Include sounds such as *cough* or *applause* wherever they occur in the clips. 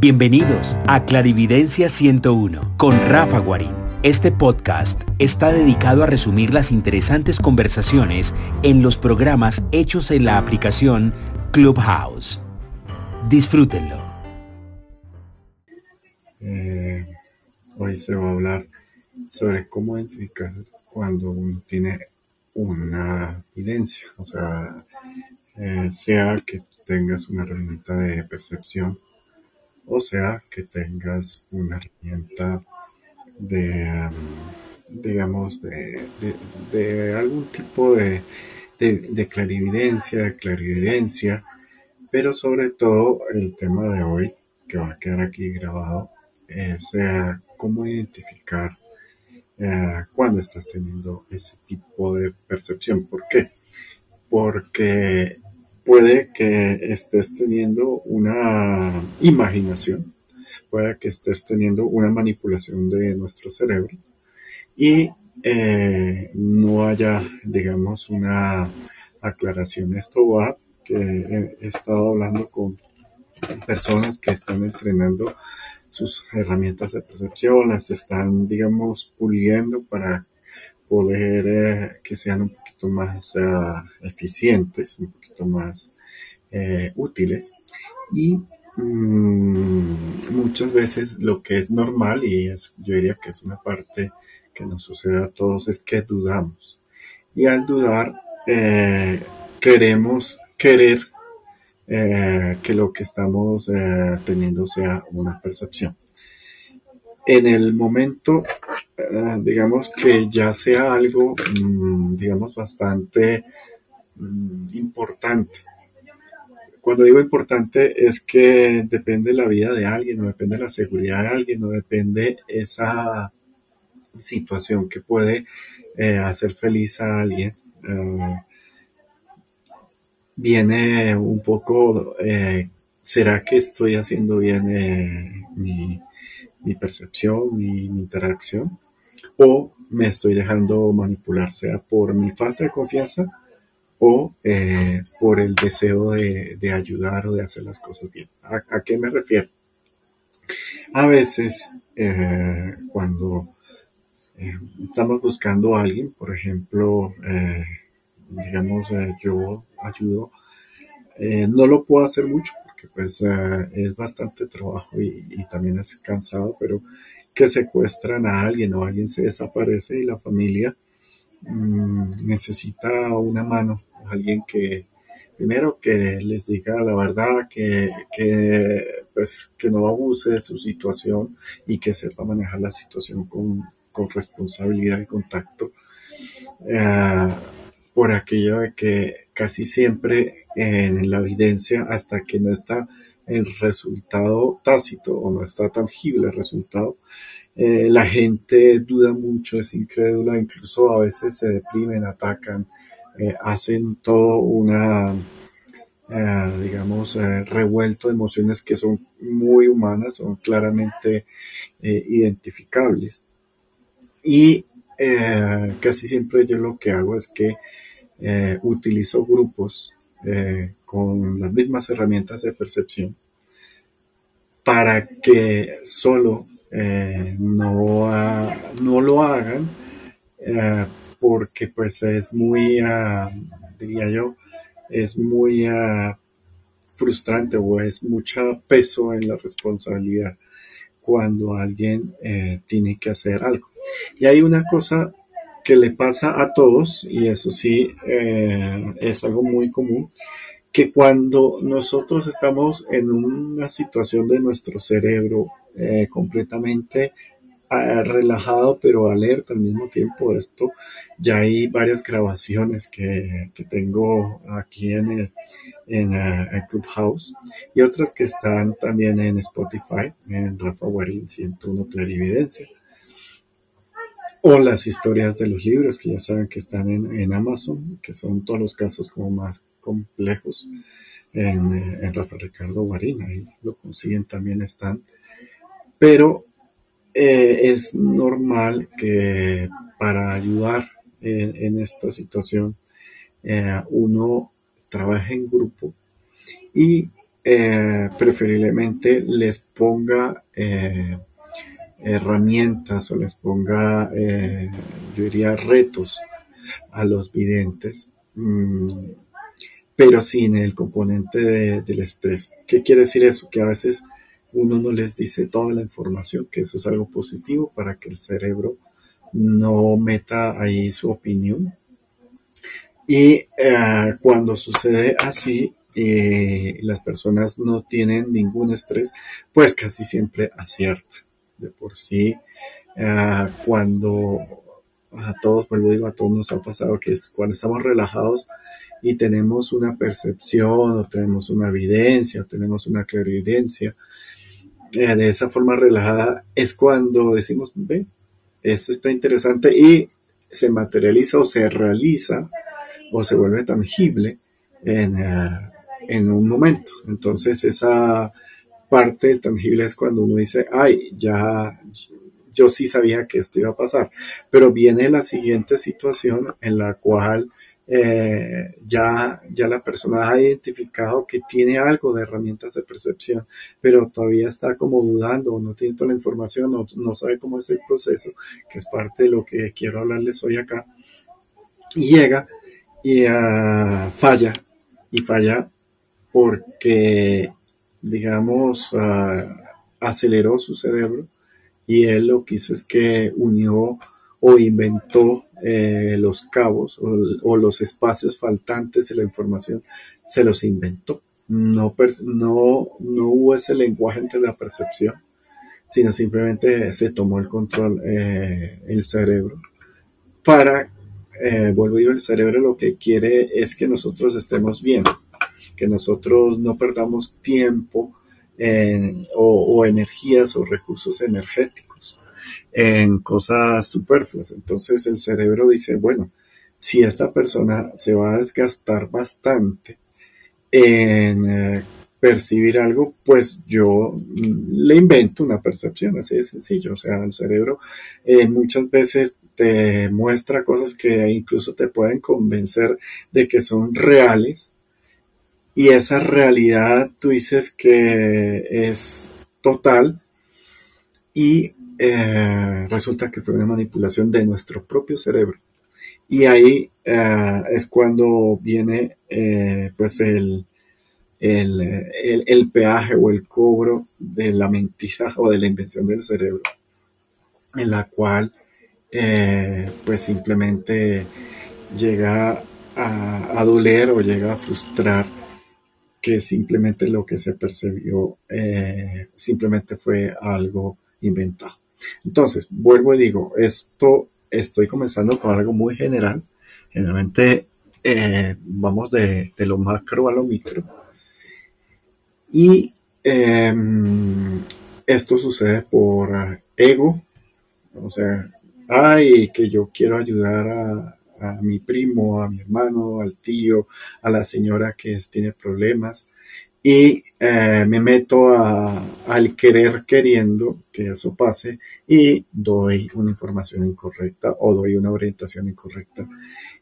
Bienvenidos a Clarividencia 101 con Rafa Guarín. Este podcast está dedicado a resumir las interesantes conversaciones en los programas hechos en la aplicación Clubhouse. Disfrútenlo. Eh, hoy se va a hablar sobre cómo identificar cuando uno tiene una evidencia, o sea, eh, sea que tengas una herramienta de percepción o sea que tengas una herramienta de, um, digamos, de, algún tipo de, de, clarividencia, de clarividencia, pero sobre todo el tema de hoy, que va a quedar aquí grabado, es eh, cómo identificar eh, cuando estás teniendo ese tipo de percepción. ¿Por qué? Porque puede que estés teniendo una imaginación, puede que estés teniendo una manipulación de nuestro cerebro y eh, no haya, digamos, una aclaración. Esto va, que he estado hablando con personas que están entrenando sus herramientas de percepción, las están, digamos, puliendo para poder eh, que sean un poquito más uh, eficientes, más eh, útiles. Y mmm, muchas veces lo que es normal, y yo diría que es una parte que nos sucede a todos, es que dudamos. Y al dudar, eh, queremos querer eh, que lo que estamos teniendo sea una percepción. En el momento digamos que ya sea algo, mm, digamos, bastante mm, importante. Cuando digo importante es que depende la vida de alguien, no depende la seguridad de alguien, no depende esa situación que puede eh, hacer feliz a alguien. Eh, viene un poco, ¿será que estoy haciendo bien mi, mi percepción, mi, mi interacción? o me estoy dejando manipular, sea por mi falta de confianza o eh, por el deseo de, ayudar o de hacer las cosas bien. ¿A, qué me refiero? A veces, eh, cuando eh, estamos buscando a alguien, por ejemplo, digamos, yo ayudo, no lo puedo hacer mucho porque pues es bastante trabajo y, y también es cansado, pero que secuestran a alguien o alguien se desaparece y la familia mm, necesita una mano, alguien que primero que les diga la verdad, que, pues, que no abuse de su situación y que sepa manejar la situación con, responsabilidad y contacto. Eh, por aquello de que casi siempre en la evidencia, hasta que no está el resultado tácito o no está tangible el resultado, eh, la gente duda mucho, es incrédula, incluso a veces se deprimen, atacan, eh, hacen todo una, eh, digamos, revuelto de emociones que son muy humanas, son claramente identificables. Y casi siempre yo lo que hago es que utilizo grupos con las mismas herramientas de percepción para que solo eh, no, no lo hagan eh, porque pues es muy, ah, diría yo, es muy ah, frustrante o es mucho peso en la responsabilidad cuando alguien eh, tiene que hacer algo. Y hay una cosa que le pasa a todos, y eso sí es algo muy común, que cuando nosotros estamos en una situación de nuestro cerebro eh, completamente eh, relajado pero alerta al mismo tiempo, esto ya hay varias grabaciones que, tengo aquí en el, en, uh, Clubhouse y otras que están también en Spotify, en Rafa Guarín 101 Clarividencia o las historias de los libros que ya saben que están en, Amazon, que son todos los casos como más complejos en, en Rafael Ricardo Guarín, ahí lo consiguen también están. Pero eh, es normal que para ayudar en, esta situación eh, uno trabaje en grupo y preferiblemente les ponga herramientas o les ponga, yo diría, retos a los videntes, mm, pero sin el componente del estrés. ¿Qué quiere decir eso? Que a veces uno no les dice toda la información, que eso es algo positivo para que el cerebro no meta ahí su opinión. Y eh, cuando sucede así, eh, las personas no tienen ningún estrés, pues casi siempre acierta. De por sí, eh, cuando a todos, vuelvo digo, a todos nos ha pasado que es cuando estamos relajados y tenemos una percepción o tenemos una evidencia o tenemos una clarividencia, eh, de esa forma relajada es cuando decimos, ve, esto está interesante y se materializa o se realiza o se vuelve tangible en, eh, en un momento. Entonces esa parte tangible es cuando uno dice, ay, ya, yo sí sabía que esto iba a pasar, pero viene la siguiente situación en la cual eh, ya, ya la persona ha identificado que tiene algo de herramientas de percepción, pero todavía está como dudando, no tiene toda la información, no, no sabe cómo es el proceso, que es parte de lo que quiero hablarles hoy acá. Y llega y uh, falla, y falla porque, digamos, uh, aceleró su cerebro y él lo que hizo es que unió o inventó eh, los cabos o, los espacios faltantes de la información, se los inventó. No, no, no hubo ese lenguaje entre la percepción, sino simplemente se tomó el control eh, el cerebro para, eh, vuelvo a el cerebro lo que quiere es que nosotros estemos bien, que nosotros no perdamos tiempo o energías o recursos energéticos en cosas superfluas. Entonces el cerebro dice, bueno, si esta persona se va a desgastar bastante en eh, percibir algo, pues yo mm, le invento una percepción, así de sencillo. O sea, el cerebro eh, muchas veces te muestra cosas que incluso te pueden convencer de que son reales y esa realidad tú dices que es total y eh, resulta que fue una manipulación de nuestro propio cerebro. Y ahí eh, es cuando viene eh, pues el, el, peaje o el cobro de la mentira o de la invención del cerebro, en la cual pues simplemente llega a, a, doler o llega a frustrar que simplemente lo que se percibió simplemente fue algo inventado. Entonces, vuelvo y digo, esto estoy comenzando con algo muy general. Generalmente eh, vamos de, lo macro a lo micro. Y em, esto sucede por ego, o sea, ay, que yo quiero ayudar a, a mi primo, a mi hermano, al tío, a la señora que tiene problemas y eh, me meto al querer queriendo que eso pase y doy una información incorrecta o doy una orientación incorrecta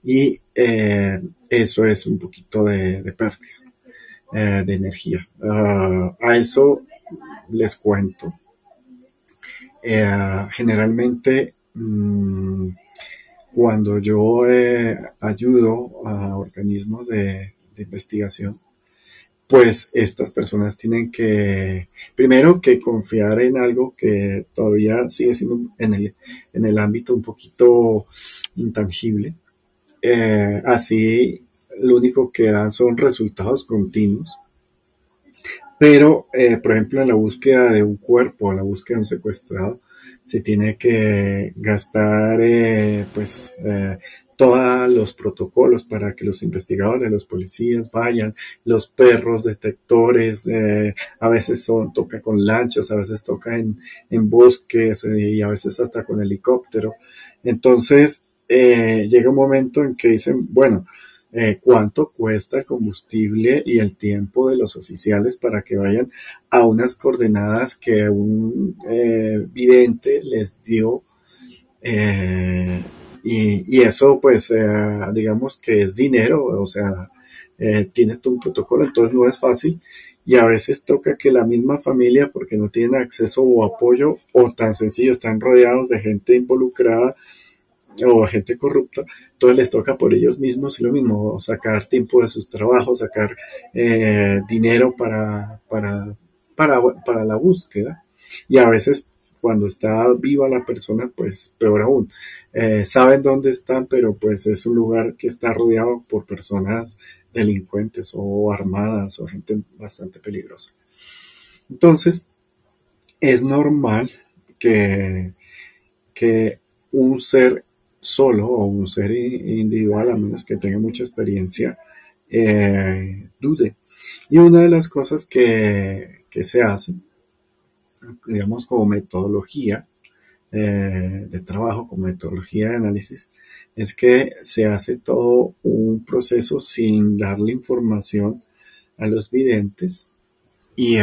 y eh, eso es un poquito de, pérdida eh, de energía. Ah, a eso les cuento. generalmente mm, cuando yo ayudo a organismos de investigación, pues estas personas tienen que, primero, que confiar en algo que todavía sigue siendo en el, en el ámbito un poquito intangible. Eh, así, lo único que dan son resultados continuos. Pero, eh, por ejemplo, en la búsqueda de un cuerpo, en la búsqueda de un secuestrado, se tiene que gastar, eh, pues, todos los protocolos para que los investigadores, los policías vayan, los perros detectores, eh, a veces son, toca con lanchas, a veces toca en, bosques eh, y a veces hasta con helicóptero. Entonces, eh, llega un momento en que dicen, bueno, cuánto cuesta el combustible y el tiempo de los oficiales para que vayan a unas coordenadas que un vidente les dio y, eso, pues, eh, digamos que es dinero, o sea, eh, tiene todo un protocolo, entonces no es fácil. y a veces toca que la misma familia, porque no tienen acceso o apoyo, o tan sencillo, están rodeados de gente involucrada o gente corrupta, entonces les toca por ellos mismos lo mismo, sacar tiempo de sus trabajos, sacar eh, dinero para, para, para, para la búsqueda. Y a veces cuando está viva la persona, pues peor aún. Eh, saben dónde están, pero pues es un lugar que está rodeado por personas delincuentes o armadas o gente bastante peligrosa. Entonces, es normal que, que un ser solo o un ser individual, a menos que tenga mucha experiencia, eh, dude. Y una de las cosas que, que se hace, digamos como metodología eh, de trabajo, como metodología de análisis, es que se hace todo un proceso sin darle información a los videntes y,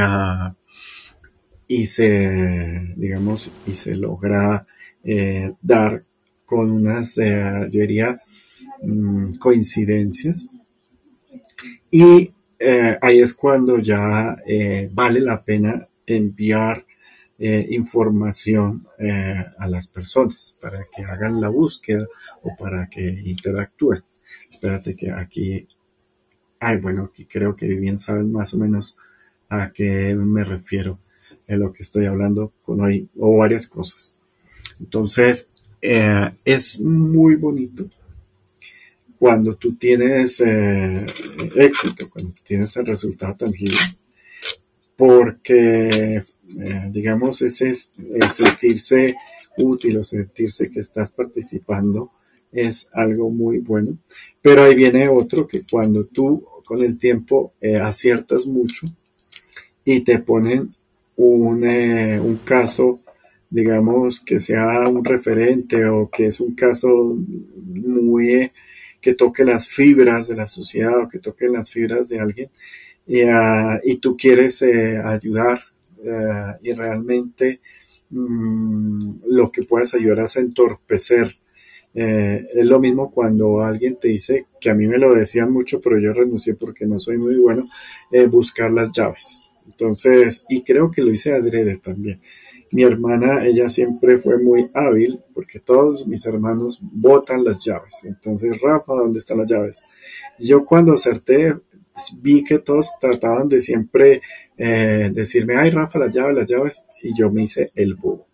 y se, digamos, y se logra eh, dar con unas, eh, yo diría, mm, coincidencias. Y ahí es cuando ya vale la pena enviar información a las personas para que hagan la búsqueda o para que interactúen. Espérate que aquí, ay, bueno, aquí creo que bien saben más o menos a qué me refiero en lo que estoy hablando con hoy o varias cosas. Entonces, eh, es muy bonito cuando tú tienes eh, éxito, cuando tienes el resultado tangible, porque, eh, digamos, ese es, sentirse útil o sentirse que estás participando es algo muy bueno. Pero ahí viene otro que cuando tú con el tiempo aciertas mucho y te ponen un, un caso digamos, que sea un referente o que es un caso muy eh, que toque las fibras de la sociedad o que toque las fibras de alguien y, ah, tú quieres eh, ayudar eh, y realmente mm, lo que puedes ayudar es entorpecer. es lo mismo cuando alguien te dice, que a mí me lo decían mucho, pero yo renuncié porque no soy muy bueno, buscar las llaves. Entonces, y creo que lo hice adrede también mi hermana, ella siempre fue muy hábil porque todos mis hermanos botan las llaves. Entonces, Rafa, ¿dónde están las llaves? Yo cuando acerté, vi que todos trataban de siempre eh, decirme, ay, Rafa, las llaves, las llaves, y yo me hice el bobo.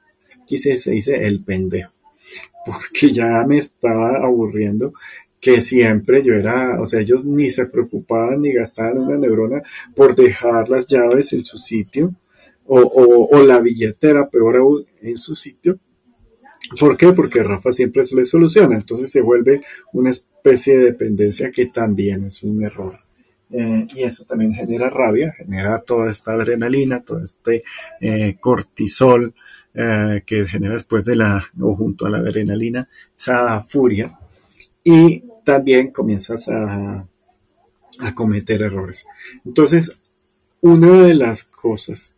Quise, se dice el pendejo, *laughs* porque ya me estaba aburriendo que siempre yo era, o sea, ellos ni se preocupaban ni gastaban una neurona por dejar las llaves en su sitio o, la billetera, peor aún, en su sitio. ¿Por qué? Porque Rafa siempre se le soluciona, entonces se vuelve una especie de dependencia que también es un error. Eh, y eso también genera rabia, genera toda esta adrenalina, todo este eh, cortisol eh, que genera después de la, o junto a la adrenalina, esa furia. Y también comienzas a, a cometer errores. Entonces, una de las cosas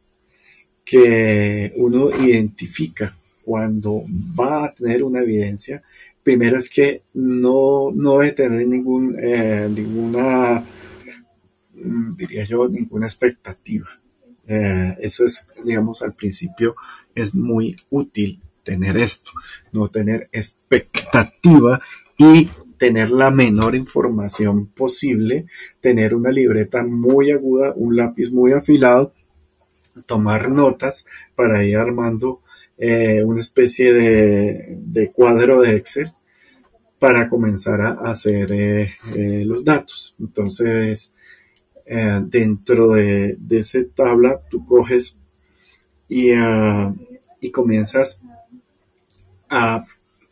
que uno identifica cuando va a tener una evidencia, primero es que no, no debe tener ningún, ninguna, diría yo, ninguna expectativa. Eh, eso es, digamos, al principio es muy útil tener esto, no tener expectativa y tener la menor información posible, tener una libreta muy aguda, un lápiz muy afilado tomar notas para ir armando eh, una especie de, cuadro de Excel para comenzar a hacer eh, los datos. Entonces, dentro de, de esa tabla, tú coges y, ah, y comienzas a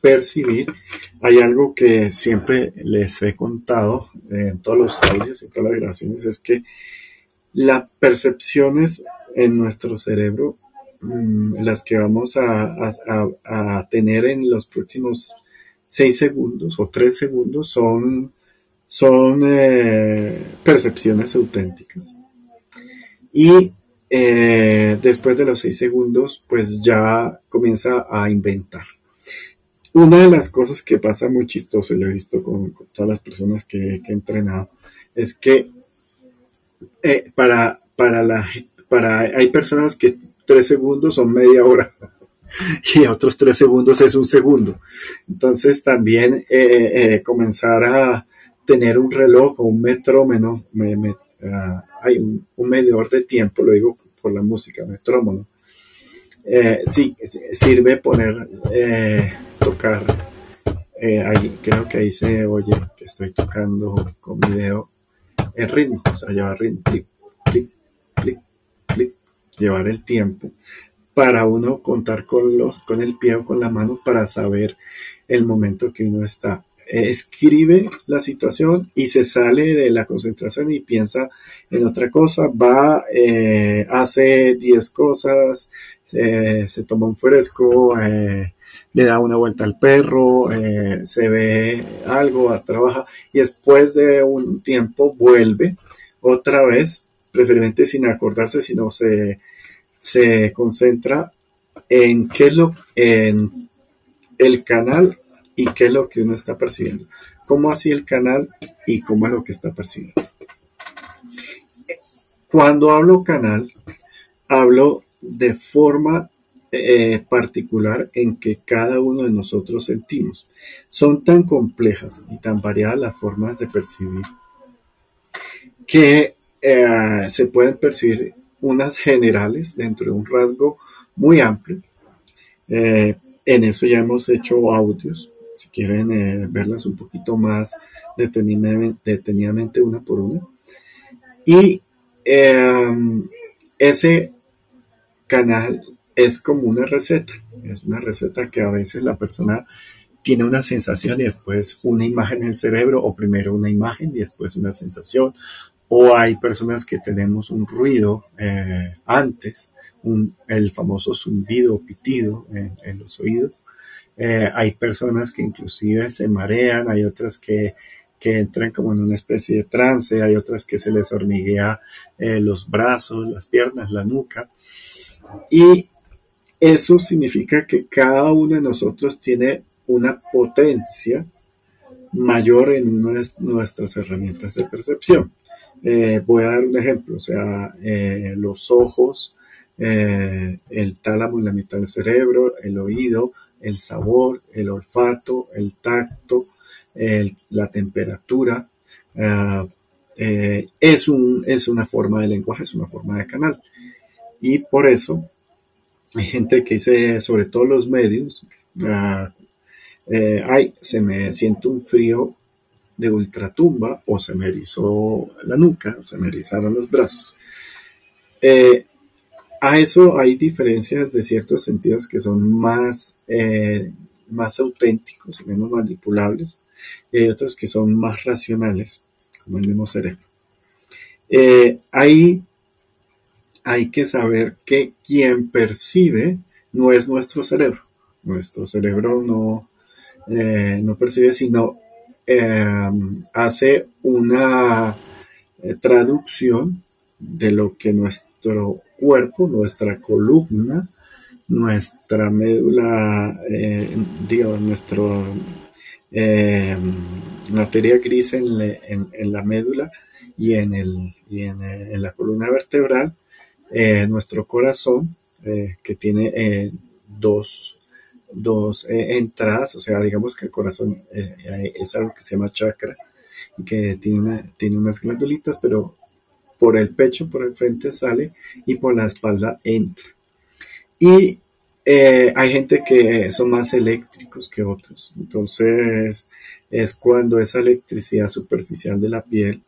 percibir. Hay algo que siempre les he contado en todos los audios y todas las grabaciones, es que las percepciones en nuestro cerebro, mm, las que vamos a, tener en los próximos seis segundos o tres segundos son, son eh, percepciones auténticas. Y eh, después de los seis segundos, pues ya comienza a inventar. Una de las cosas que pasa muy chistoso, y lo he visto con, todas las personas que, he entrenado, es que eh, para para la para hay personas que tres segundos son media hora *laughs* y otros tres segundos es un segundo. Entonces también comenzar a tener un reloj o un metrónomo, ah, hay un, medidor de tiempo, lo digo por la música, metrónomo. Eh, sí, sirve poner, tocar, ahí, creo que ahí se oye que estoy tocando con video el ritmo, o sea, llevar ritmo, clic, clic, clic, clic, llevar el tiempo para uno contar con, con el pie o con la mano para saber el momento que uno está. Escribe la situación y se sale de la concentración y piensa en otra cosa, va, eh, hace 10 cosas, eh, se toma un fresco, eh, le da una vuelta al perro, se ve algo, trabaja y después de un tiempo vuelve otra vez, preferiblemente sin acordarse, sino se se concentra en qué lo, en el canal y qué es lo que uno está percibiendo. Cómo así el canal y cómo es lo que está percibiendo. Cuando hablo canal, hablo de forma eh, particular en que cada uno de nosotros sentimos. Son tan complejas y tan variadas las formas de percibir que eh, se pueden percibir unas generales dentro de un rasgo muy amplio. Eh, en eso ya hemos hecho audios, quieren eh, verlas un poquito más detenidamente, una por una. Y em, ese canal es como una receta, es una receta que a veces la persona tiene una sensación y después una imagen en el cerebro, o primero una imagen y después una sensación, o hay personas que tenemos un ruido eh, antes, el famoso zumbido o pitido en, los oídos. Eh, hay personas que inclusive se marean, hay otras que, entran como en una especie de trance, hay otras que se les hormiguea eh, los brazos, las piernas, la nuca. Y eso significa que cada uno de nosotros tiene una potencia mayor en nuestras herramientas de percepción. Eh, voy a dar un ejemplo, o sea, los ojos, el tálamo en la mitad del cerebro, el oído, el sabor, el olfato, el tacto, la temperatura. es, un, es una forma de lenguaje, es una forma de canal. Y por eso hay gente que dice, sobre todo los medios, ay, se me siente un frío de ultratumba o se me erizó la nuca o se me erizaron los brazos. Eh, a eso hay diferencias de ciertos sentidos que son más, eh, más auténticos y menos manipulables y otros que son más racionales, como el mismo cerebro. Eh, ahí hay que saber que quien percibe no es nuestro cerebro. Nuestro cerebro no, no percibe, sino Em, hace una eh, traducción de lo que nuestro cuerpo, nuestra columna, nuestra médula, eh, digamos, nuestra em, materia gris en, la médula y en, en, la columna vertebral, eh, nuestro corazón, que tiene dos eh, entradas, o sea, digamos que el corazón eh, es algo que se llama chakra y que tiene unas glandulitas, pero por el pecho, por el frente sale y por la espalda entra. Y eh, hay gente que son más eléctricos que otros, entonces es cuando esa electricidad superficial de la piel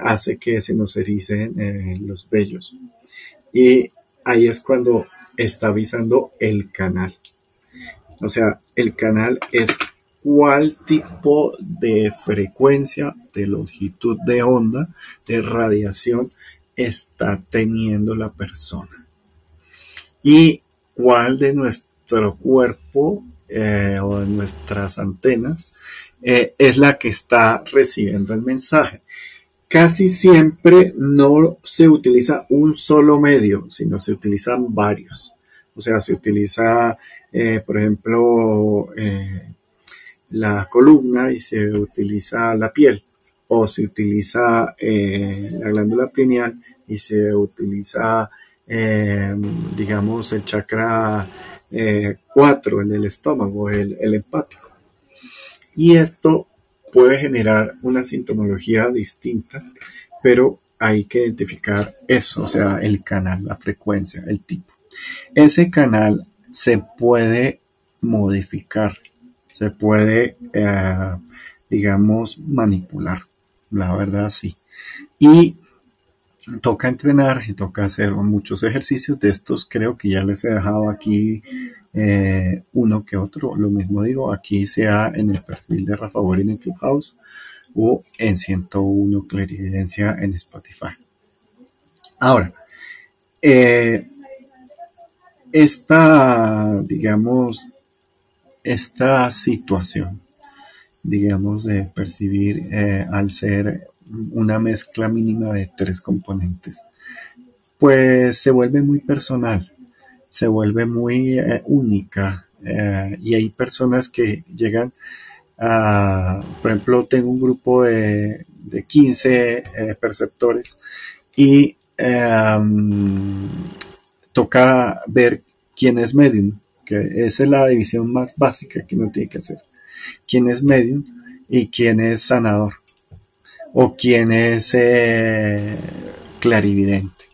hace que se nos ericen los vellos. Y ahí es cuando está avisando el canal. O sea, el canal es cuál tipo de frecuencia, de longitud de onda, de radiación está teniendo la persona. Y cuál de nuestro cuerpo eh, o de nuestras antenas eh, es la que está recibiendo el mensaje. Casi siempre no se utiliza un solo medio, sino se utilizan varios. O sea, se utiliza eh, por ejemplo, la columna y se utiliza la piel, o se utiliza eh, la glándula pineal y se utiliza, eh, digamos, el chakra 4, el del estómago, el, el empático. Y esto puede generar una sintomología distinta, pero hay que identificar eso, o sea, el canal, la frecuencia, el tipo. Ese canal se puede modificar, se puede, eh, digamos, manipular, la verdad sí. Y toca entrenar y toca hacer muchos ejercicios de estos, creo que ya les he dejado aquí eh, uno que otro, lo mismo digo, aquí sea en el perfil de Rafa Borin en Clubhouse o en 101 Clarividencia en Spotify. Ahora, eh, esta, digamos, esta situación, digamos, de percibir eh, al ser una mezcla mínima de tres componentes, pues se vuelve muy personal, se vuelve muy eh, única eh, y hay personas que llegan a, por ejemplo, tengo un grupo de, de 15 perceptores y em, toca ver quién es medium, esa es la división más básica que uno tiene que hacer. Quién es medium y quién es sanador o quién es eh, clarividente.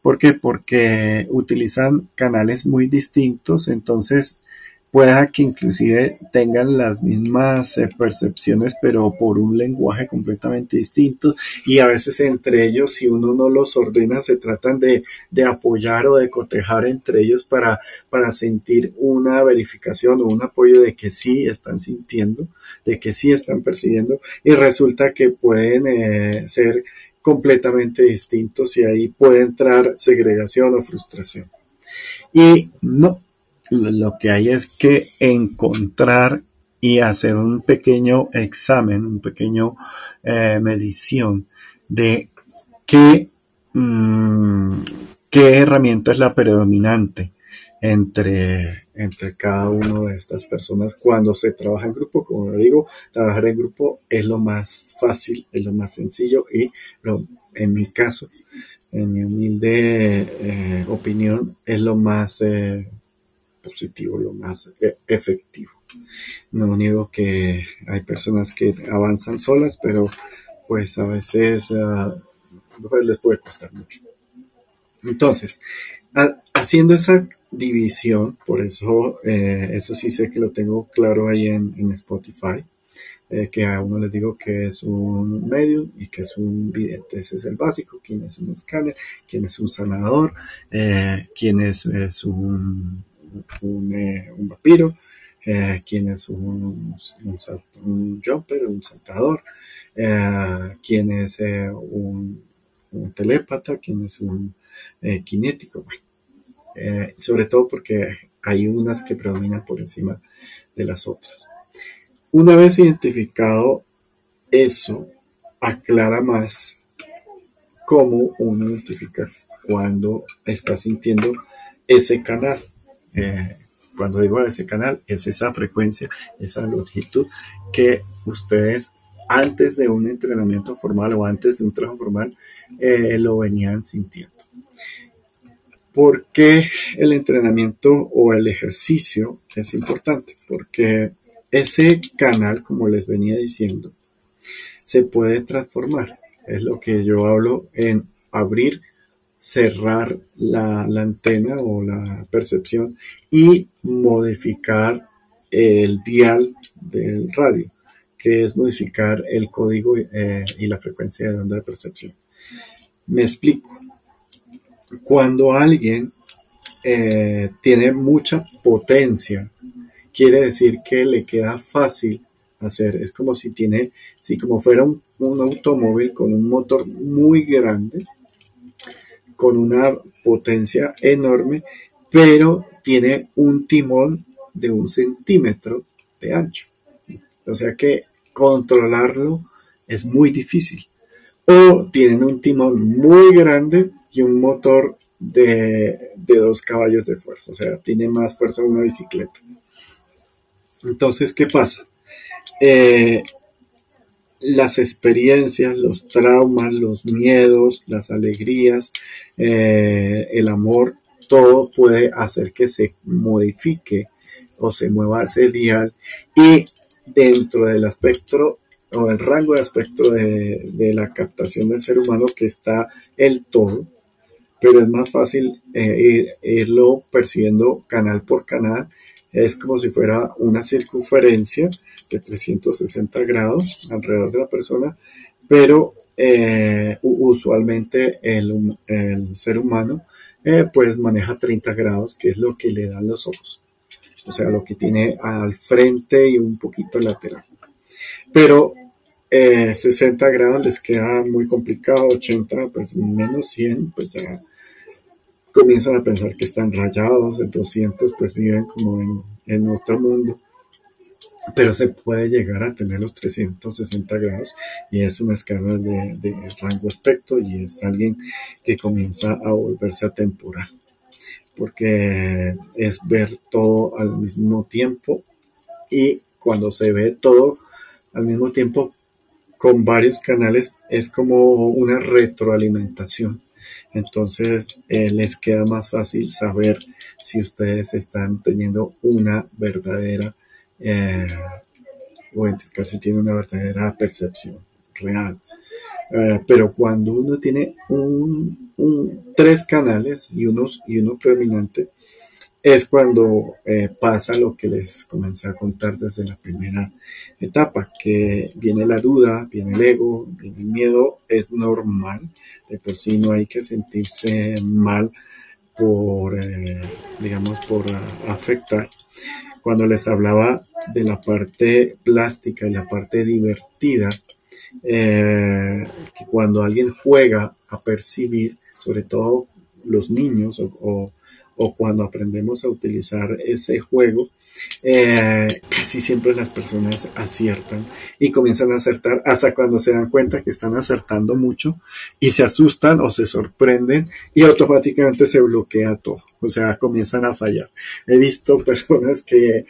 ¿Por qué? Porque utilizan canales muy distintos, entonces pueda que inclusive tengan las mismas eh, percepciones, pero por un lenguaje completamente distinto. Y a veces entre ellos, si uno no los ordena, se tratan de, apoyar o de cotejar entre ellos para, para sentir una verificación o un apoyo de que sí están sintiendo, de que sí están percibiendo. Y resulta que pueden eh, ser completamente distintos y ahí puede entrar segregación o frustración. Y no, lo que hay es que encontrar y hacer un pequeño examen, un pequeño eh, medición de qué, mm, qué herramienta es la predominante entre, entre cada una de estas personas cuando se trabaja en grupo. Como digo, trabajar en grupo es lo más fácil, es lo más sencillo y en mi caso, en mi humilde eh, opinión, es lo más eh, positivo, lo más e-, efectivo. No niego que hay personas que avanzan solas, pero pues a veces ah, les puede costar mucho. Entonces, haciendo esa división, por eso, eh, eso sí sé que lo tengo claro ahí en, Spotify, eh, que a uno les digo que es un medium y que es un vidente. Ese es el básico. ¿Quién es un escáner? ¿Quién es un sanador? Eh, ¿Quién es un un, eh, un vampiro, eh, es un, un, jumper, un saltador, eh, quien es un, un, telépata, quien es un kinético. sobre todo porque hay unas que predominan por encima de las otras. Una vez identificado eso, aclara más cómo uno identifica cuando está sintiendo ese canal. Eh, cuando digo ese canal, es esa frecuencia, esa longitud que ustedes antes de un entrenamiento formal o antes de un trabajo formal eh, lo venían sintiendo. ¿Por qué el entrenamiento o el ejercicio es importante? Porque ese canal, como les venía diciendo, se puede transformar. Es lo que yo hablo en abrir cerrar la, antena o la percepción y modificar el dial del radio, que es modificar el código eh, y la frecuencia de onda de percepción. Me explico. Cuando alguien eh, tiene mucha potencia, quiere decir que le queda fácil hacer. Es como si tiene, si como fuera un automóvil con un motor muy grande, con una potencia enorme, pero tiene un timón de un centímetro de ancho. O sea que controlarlo es muy difícil. O tienen un timón muy grande y un motor de, dos caballos de fuerza. O sea, tiene más fuerza que una bicicleta. Entonces, ¿qué pasa? Eh, las experiencias, los traumas, los miedos, las alegrías, eh, el amor, todo puede hacer que se modifique o se mueva ese dial. Y dentro del espectro o el rango de espectro de, la captación del ser humano que está el todo, pero es más fácil eh, irlo percibiendo canal por canal, es como si fuera una circunferencia de 360 grados alrededor de la persona, pero eh, usualmente el, ser humano eh, pues maneja 30 grados, que es lo que le dan los ojos, o sea, lo que tiene al frente y un poquito lateral. Pero 60 eh, grados les queda muy complicado, 80, pues menos 100, pues ya comienzan a pensar que están rayados, en 200 pues viven como en, en otro mundo. Pero se puede llegar a tener los 360 grados y es una escala de, rango espectro y es alguien que comienza a volverse atemporal porque es ver todo al mismo tiempo y cuando se ve todo al mismo tiempo con varios canales es como una retroalimentación entonces eh, les queda más fácil saber si ustedes están teniendo una verdadera eh, o identificar si tiene una verdadera percepción real. Eh, pero cuando uno tiene un, tres canales y, unos, y uno predominante, es cuando eh, pasa lo que les comencé a contar desde la primera etapa, que viene la duda, viene el ego, viene el miedo, es normal, de por sí no hay que sentirse mal por, digamos, por afectar cuando les hablaba de la parte plástica y la parte divertida, eh, que cuando alguien juega a percibir, sobre todo los niños o, cuando aprendemos a utilizar ese juego, eh, casi siempre las personas aciertan y comienzan a acertar hasta cuando se dan cuenta que están acertando mucho y se asustan o se sorprenden y automáticamente se bloquea todo, o sea, comienzan a fallar. He visto personas que,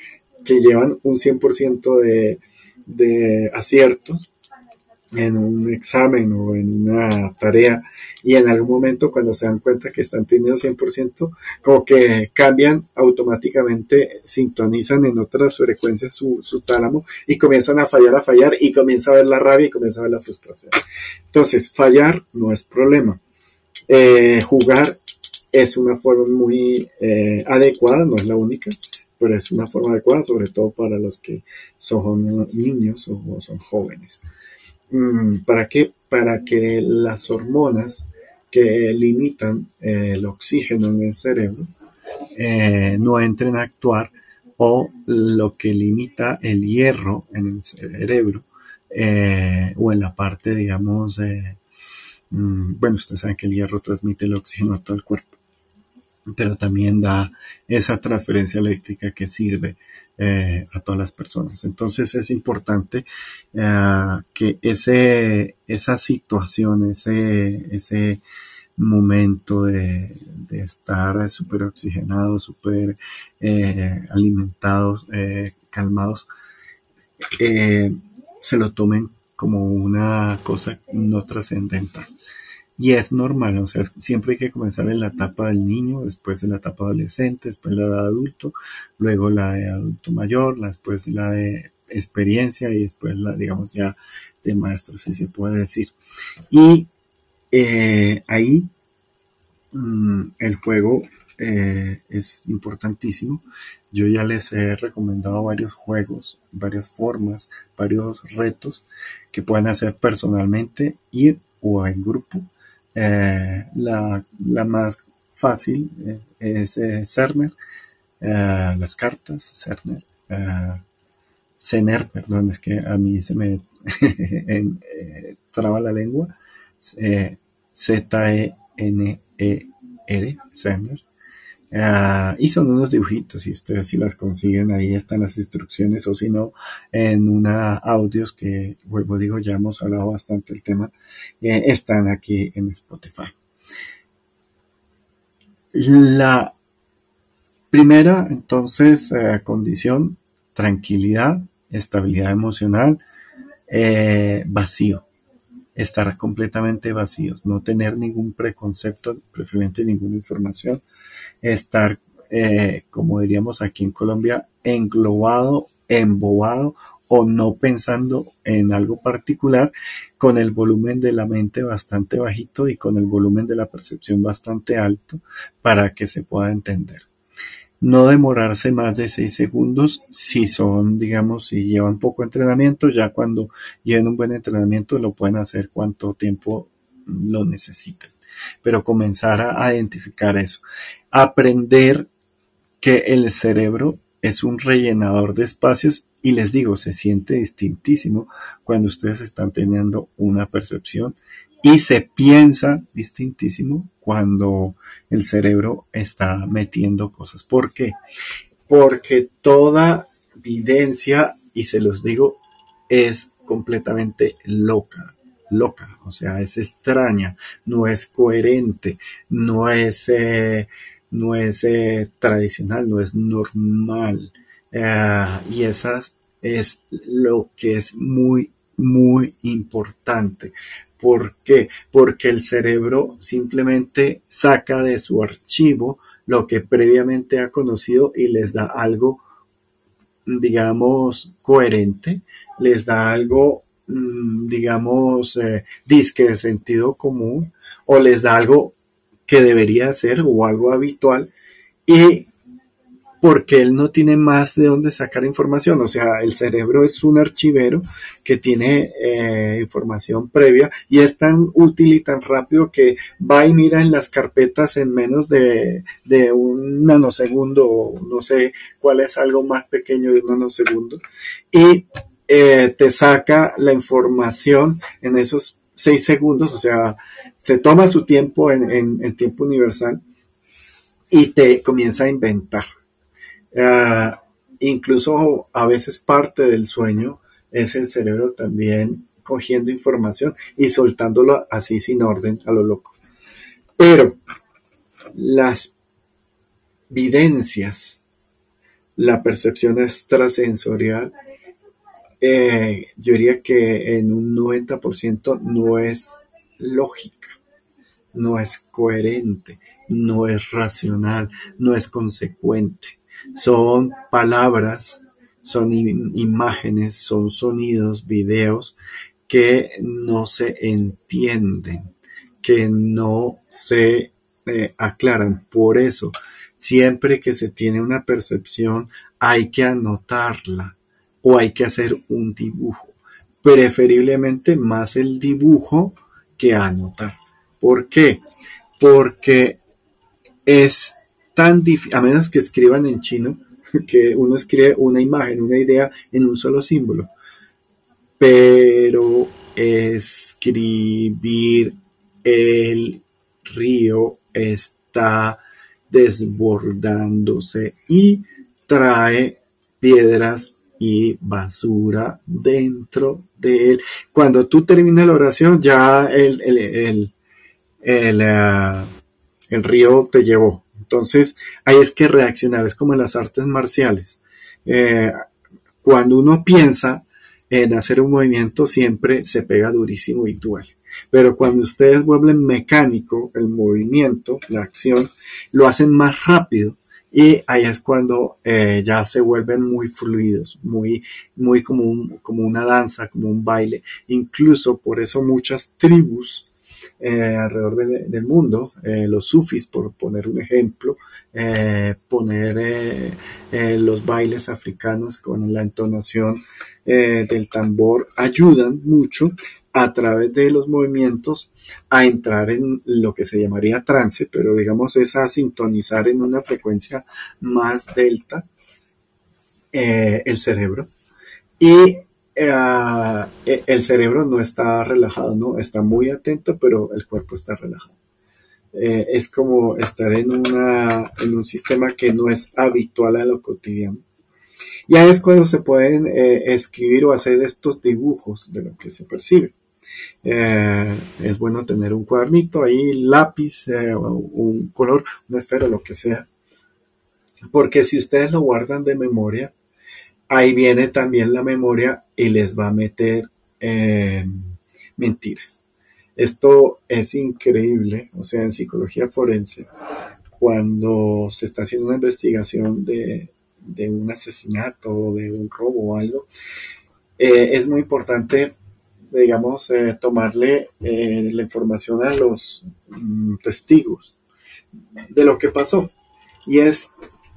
llevan un 100% de, de aciertos en un examen o en una tarea y en algún momento cuando se dan cuenta que están teniendo 100%, como que cambian automáticamente, sintonizan en otras frecuencias su, tálamo y comienzan a fallar, a fallar y comienza a ver la rabia y comienza a ver la frustración. Entonces, fallar no es problema. Eh, jugar es una forma muy eh, adecuada, no es la única, pero es una forma adecuada, sobre todo para los que son niños o son jóvenes. Mm, ¿Para qué? Para que las hormonas que limitan eh, el oxígeno en el cerebro eh, no entren a actuar o lo que limita el hierro en el cerebro eh, o en la parte, digamos, mm, bueno, ustedes saben que el hierro transmite el oxígeno a todo el cuerpo, pero también da esa transferencia eléctrica que sirve eh, a todas las personas. Entonces es importante eh, que ese, esa situación, ese, ese momento de, estar súper oxigenados, súper eh, alimentados, calmados, se lo tomen como una cosa no trascendental. Y es normal, o sea, siempre hay que comenzar en la etapa del niño, después en la etapa adolescente, después la de adulto, luego la de adulto mayor, después la de experiencia y después la, digamos, ya de maestro, si se puede decir. Y eh, ahí mm, el juego eh, es importantísimo. Yo ya les he recomendado varios juegos, varias formas, varios retos que pueden hacer personalmente y o en grupo eh, la, la, más fácil eh, es eh, Cerner, las cartas, Cerner, Cener, perdón, es que a mí se me *laughs* traba la lengua, Z-E-N-E-R, Cerner. Ah, y son unos dibujitos, y ustedes si las consiguen, ahí están las instrucciones, o si no, en una audios que, vuelvo digo, ya hemos hablado bastante del tema, eh, están aquí en Spotify. La primera, entonces, eh, condición, tranquilidad, estabilidad emocional, eh, vacío, estar completamente vacíos, no tener ningún preconcepto, preferiblemente ninguna información, estar, eh, como diríamos aquí en Colombia, englobado, embobado o no pensando en algo particular con el volumen de la mente bastante bajito y con el volumen de la percepción bastante alto para que se pueda entender. No demorarse más de seis segundos si son, digamos, si llevan poco entrenamiento, ya cuando lleven un buen entrenamiento lo pueden hacer cuanto tiempo lo necesiten. Pero comenzar a identificar eso. Aprender que el cerebro es un rellenador de espacios y les digo, se siente distintísimo cuando ustedes están teniendo una percepción y se piensa distintísimo cuando el cerebro está metiendo cosas. ¿Por qué? Porque toda evidencia, y se los digo, es completamente loca, loca, o sea, es extraña, no es coherente, no es, eh, no es eh, tradicional, no es normal. Eh, y esas es lo que es muy, muy importante. ¿Por qué? Porque el cerebro simplemente saca de su archivo lo que previamente ha conocido y les da algo, digamos, coherente, les da algo, mm, digamos, eh, disque de sentido común o les da algo que debería ser o algo habitual y porque él no tiene más de dónde sacar información. O sea, el cerebro es un archivero que tiene eh, información previa y es tan útil y tan rápido que va y mira en las carpetas en menos de, un nanosegundo, no sé cuál es algo más pequeño de un nanosegundo, y eh, te saca la información en esos seis segundos, o sea, se toma su tiempo en, en tiempo universal y te comienza a inventar. Uh, incluso a veces parte del sueño es el cerebro también cogiendo información y soltándolo así sin orden a lo loco. Pero las videncias, la percepción extrasensorial, eh, yo diría que en un 90% no es lógica, no es coherente, no es racional, no es consecuente son palabras, son imágenes, son sonidos, videos que no se entienden, que no se eh, aclaran. Por eso, siempre que se tiene una percepción, hay que anotarla o hay que hacer un dibujo. Preferiblemente más el dibujo que anotar. ¿Por qué? Porque es tan a menos que escriban en chino, *laughs* que uno escribe una imagen, una idea en un solo símbolo. Pero escribir el río está desbordándose y trae piedras y basura dentro de él. Cuando tú terminas la oración, ya el, el, el, el río te llevó. Entonces, ahí es que reaccionar, es como en las artes marciales. Eh, cuando uno piensa en hacer un movimiento, siempre se pega durísimo y duele. Pero cuando ustedes vuelven mecánico el movimiento, la acción, lo hacen más rápido y ahí es cuando eh, ya se vuelven muy fluidos, muy, muy como, como una danza, como un baile. Incluso por eso muchas tribus eh, alrededor del mundo, eh, los sufis, por poner un ejemplo, eh, poner los bailes africanos con la entonación del tambor ayudan mucho a través de los movimientos a entrar en lo que se llamaría trance, pero digamos es a sintonizar en una frecuencia más delta el cerebro. Y eh, eh, el cerebro no está relajado, ¿no? Está muy atento, pero el cuerpo está relajado. Eh, es como estar en, un sistema que no es habitual a lo cotidiano. Ya es cuando se pueden escribir o hacer estos dibujos de lo que se percibe. es bueno tener un cuadernito ahí, lápiz, un color, una esfera, lo que sea. Porque si ustedes lo guardan de memoria, ahí viene también la memoria y les va a meter eh, mentiras. Esto es increíble, o sea, en psicología forense, cuando se está haciendo una investigación de, un asesinato, de un robo o algo, eh, es muy importante, digamos, eh, tomarle la información a los mm, testigos de lo que pasó. Y es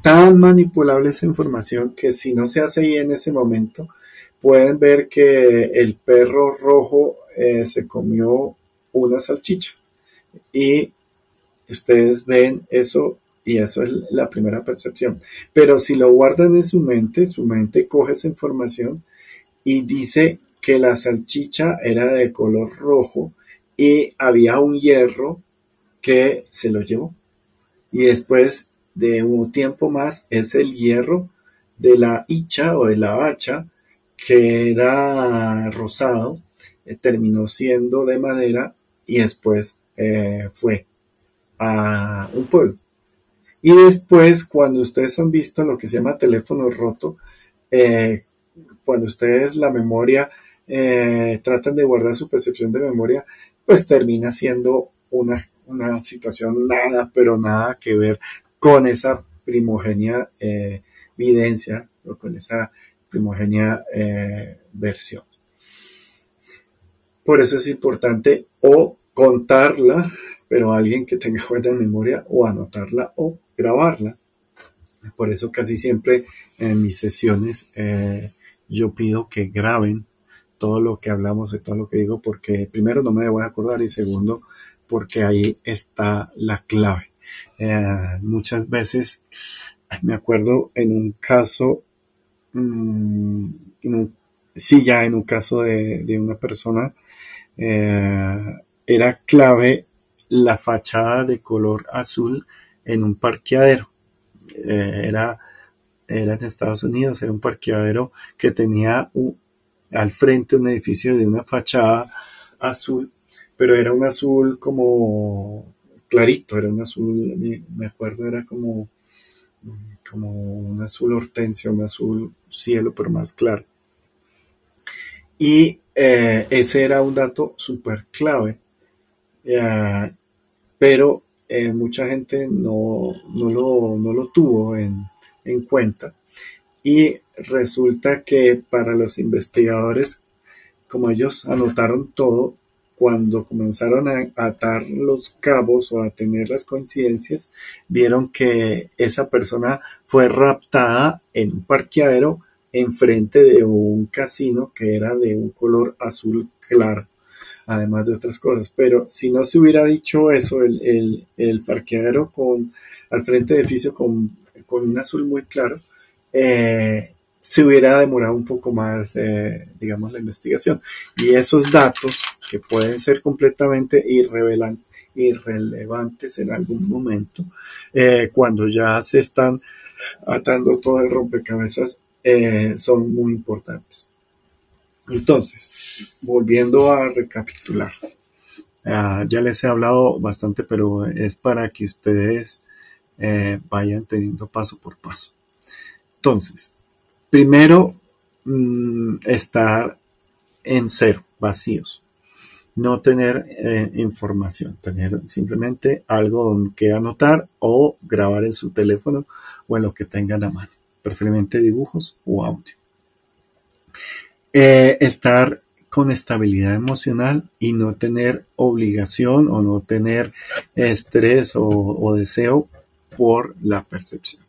tan manipulable esa información que si no se hace ahí en ese momento, pueden ver que el perro rojo eh, se comió una salchicha. Y ustedes ven eso y eso es la primera percepción. Pero si lo guardan en su mente, su mente coge esa información y dice que la salchicha era de color rojo y había un hierro que se lo llevó y después de un tiempo más es el hierro de la hicha o de la hacha que era rosado, eh, terminó siendo de madera y después eh, fue a un pueblo. Y después, cuando ustedes han visto lo que se llama teléfono roto, eh, cuando ustedes la memoria tratan de guardar su percepción de memoria, pues termina siendo una una situación nada, pero nada que ver con esa primogenia eh, videncia o con esa primogenia eh, versión. Por eso es importante o contarla, pero alguien que tenga *laughs* buena memoria, o anotarla o grabarla. Por eso casi siempre en mis sesiones eh, yo pido que graben todo lo que hablamos y todo lo que digo, porque primero no me voy a acordar y segundo porque ahí está la clave. Eh, muchas veces me acuerdo en un caso, mm, sí, ya en un caso de, una persona, eh, era clave la fachada de color azul en un parqueadero. Eh, era, era en Estados Unidos, era un parqueadero que tenía al frente un edificio de una fachada azul pero era un azul como clarito, era un azul, me acuerdo, era como, como un azul hortensia, un azul cielo, pero más claro. Y eh, ese era un dato súper clave, eh, pero eh, mucha gente no, no, lo, no lo tuvo en, en cuenta. Y resulta que para los investigadores, como ellos anotaron todo, cuando comenzaron a atar los cabos o a tener las coincidencias, vieron que esa persona fue raptada en un parqueadero enfrente de un casino que era de un color azul claro, además de otras cosas. Pero si no se hubiera dicho eso, el, parqueadero con, al frente de edificio con, con un azul muy claro, eh, se hubiera demorado un poco más, eh, digamos, la investigación. Y esos datos que pueden ser completamente irrelevantes en algún momento, eh, cuando ya se están atando todo el rompecabezas, eh, son muy importantes. Entonces, volviendo a recapitular, ah, ya les he hablado bastante, pero es para que ustedes vayan teniendo paso por paso. Entonces, Primero, mm, estar en cero, vacíos. No tener eh, información, tener simplemente algo que anotar o grabar en su teléfono o en lo que tengan a mano, preferiblemente dibujos o audio. Eh, estar con estabilidad emocional y no tener obligación o no tener estrés o, deseo por la percepción.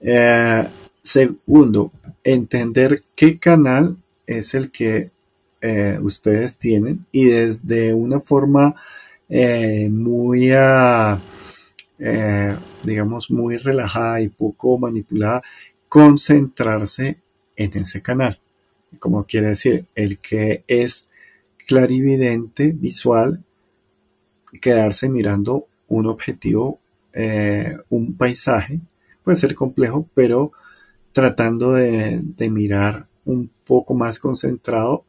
Eh, Segundo, entender qué canal es el que eh, ustedes tienen y desde una forma eh, muy, eh, digamos, muy relajada y poco manipulada, concentrarse en ese canal. Como quiere decir, el que es clarividente, visual, quedarse mirando un objetivo, un paisaje, puede ser complejo, pero tratando de, mirar un poco más concentrado,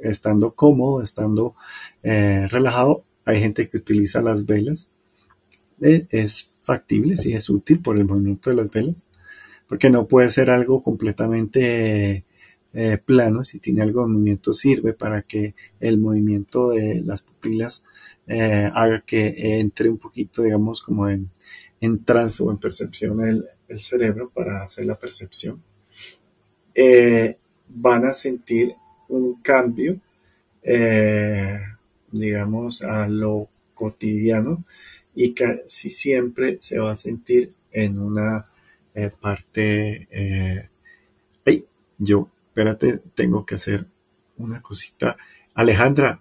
estando cómodo, estando eh, relajado. Hay gente que utiliza las velas. Eh, es factible, sí es útil por el movimiento de las velas, porque no puede ser algo completamente eh, plano, si tiene algo de movimiento, sirve para que el movimiento de las pupilas haga que entre un poquito, digamos, como en, en trance o en percepción el, el cerebro para hacer la percepción. Van a sentir un cambio, digamos, a lo cotidiano y casi siempre se va a sentir en una parte... ¡Ay! Yo espérate, tengo que hacer una cosita. Alejandra,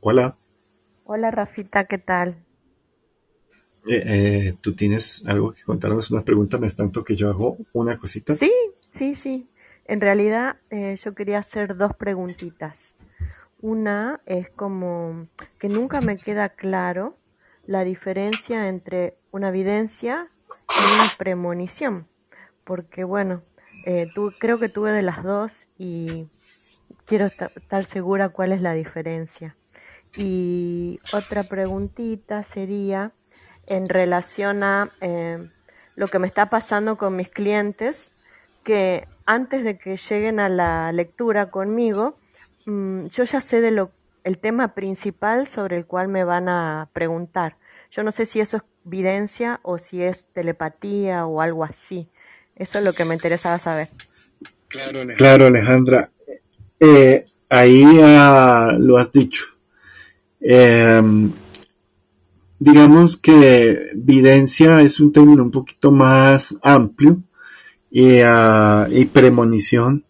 hola. Hola Rafita, ¿qué tal? Eh, eh, ¿Tú tienes algo que contarnos? Una pregunta, ¿me es tanto que yo hago una cosita? Sí, sí, sí. En realidad eh, yo quería hacer dos preguntitas. Una es como que nunca me queda claro la diferencia entre una evidencia y una premonición. Porque bueno, eh, creo que tuve de las dos y quiero estar segura cuál es la diferencia. Y otra preguntita sería en relación a eh, lo que me está pasando con mis clientes, que antes de que lleguen a la lectura conmigo, mm, yo ya sé de lo, el tema principal sobre el cual me van a preguntar. Yo no sé si eso es evidencia o si es telepatía o algo así. Eso es lo que me interesaba saber. Claro, Alejandra. Eh, ahí ah, lo has dicho. Em, digamos que videncia es un término un poquito más amplio y, ah, premonición,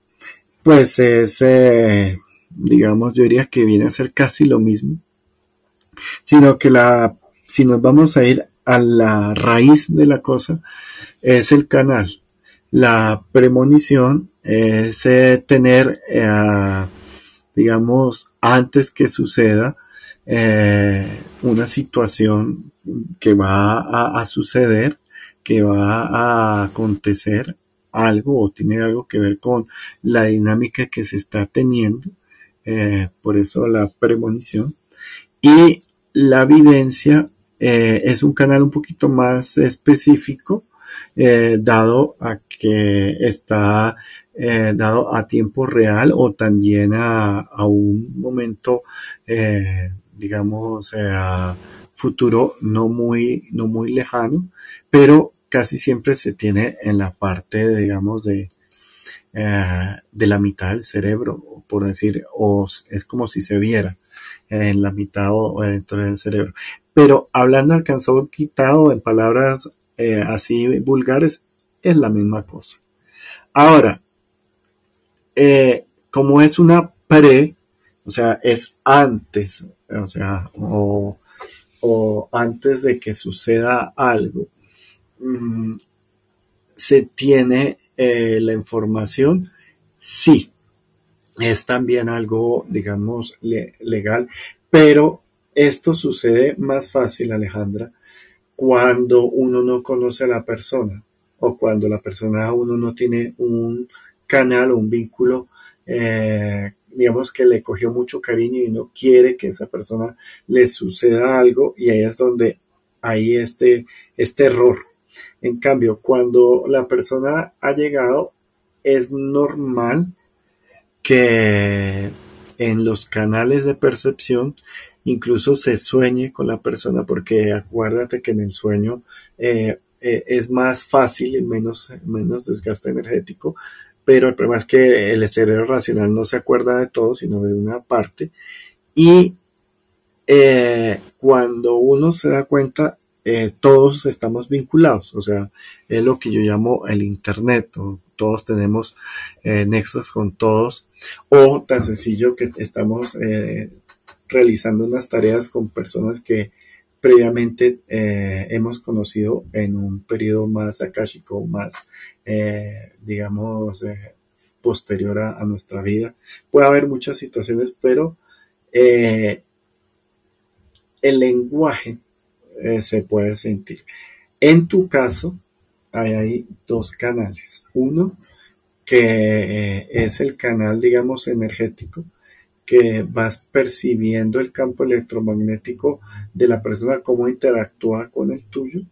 pues es, eh, digamos, yo diría que viene a ser casi lo mismo, sino que la, si nos vamos a ir a la raíz de la cosa, es el canal. La premonición es eh, tener, eh, digamos, antes que suceda una situación que va a, suceder, que va a acontecer algo o tiene algo que ver con la dinámica que se está teniendo, por eso la premonición. Y la evidencia es un canal un poquito más específico eh, dado a que está eh, dado a tiempo real o también a, un momento, eh, digamos, a futuro no muy, no muy lejano, pero casi siempre se tiene en la parte, digamos, de, de la mitad del cerebro, por decir, o es como si se viera en la mitad o dentro del cerebro. Pero hablando alcanzó quitado en palabras eh, así vulgares, es la misma cosa. Ahora, eh, como es una pre, o sea, es antes, o sea, o, antes de que suceda algo, mm, se tiene eh, la información, sí, es también algo, digamos, legal, pero esto sucede más fácil, Alejandra, cuando uno no conoce a la persona o cuando la persona uno no tiene un canal o un vínculo, eh, digamos que le cogió mucho cariño y no quiere que esa persona le suceda algo y ahí es donde hay este, este error. En cambio, cuando la persona ha llegado, es normal que en los canales de percepción incluso se sueñe con la persona, porque acuérdate que en el sueño eh, eh, es más fácil y menos, menos desgaste energético, pero el problema es que el cerebro racional no se acuerda de todo, sino de una parte, y eh, cuando uno se da cuenta, todos estamos vinculados, o sea, es lo que yo llamo el Internet, o todos tenemos nexos con todos, o tan sencillo que estamos realizando unas tareas con personas que previamente eh, hemos conocido en un periodo más akáshico, más, eh, digamos, eh, posterior a, nuestra vida. Puede haber muchas situaciones, pero el lenguaje se puede sentir. En tu caso, hay, dos canales. Uno, que es el canal, digamos, energético, que vas percibiendo el campo electromagnético de la persona, cómo interactúa con el tuyo.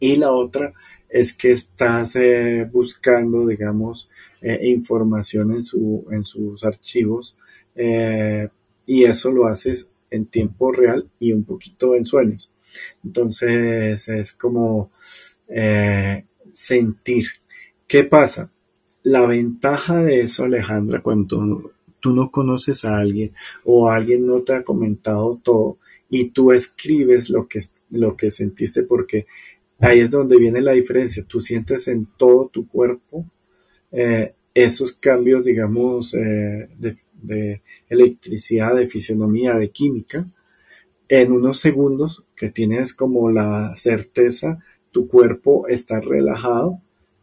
Y la otra es que estás eh, buscando, digamos, eh, información en, su, en sus archivos eh, y eso lo haces en tiempo real y un poquito en sueños. Entonces es como eh, sentir. ¿Qué pasa? La ventaja de eso, Alejandra, cuando tú no conoces a alguien o alguien no te ha comentado todo y tú escribes lo que, lo que sentiste porque ahí es donde viene la diferencia. Tú sientes en todo tu cuerpo eh, esos cambios, digamos, eh, de, electricidad, de fisionomía, de química, en unos segundos que tienes como la certeza, tu cuerpo está relajado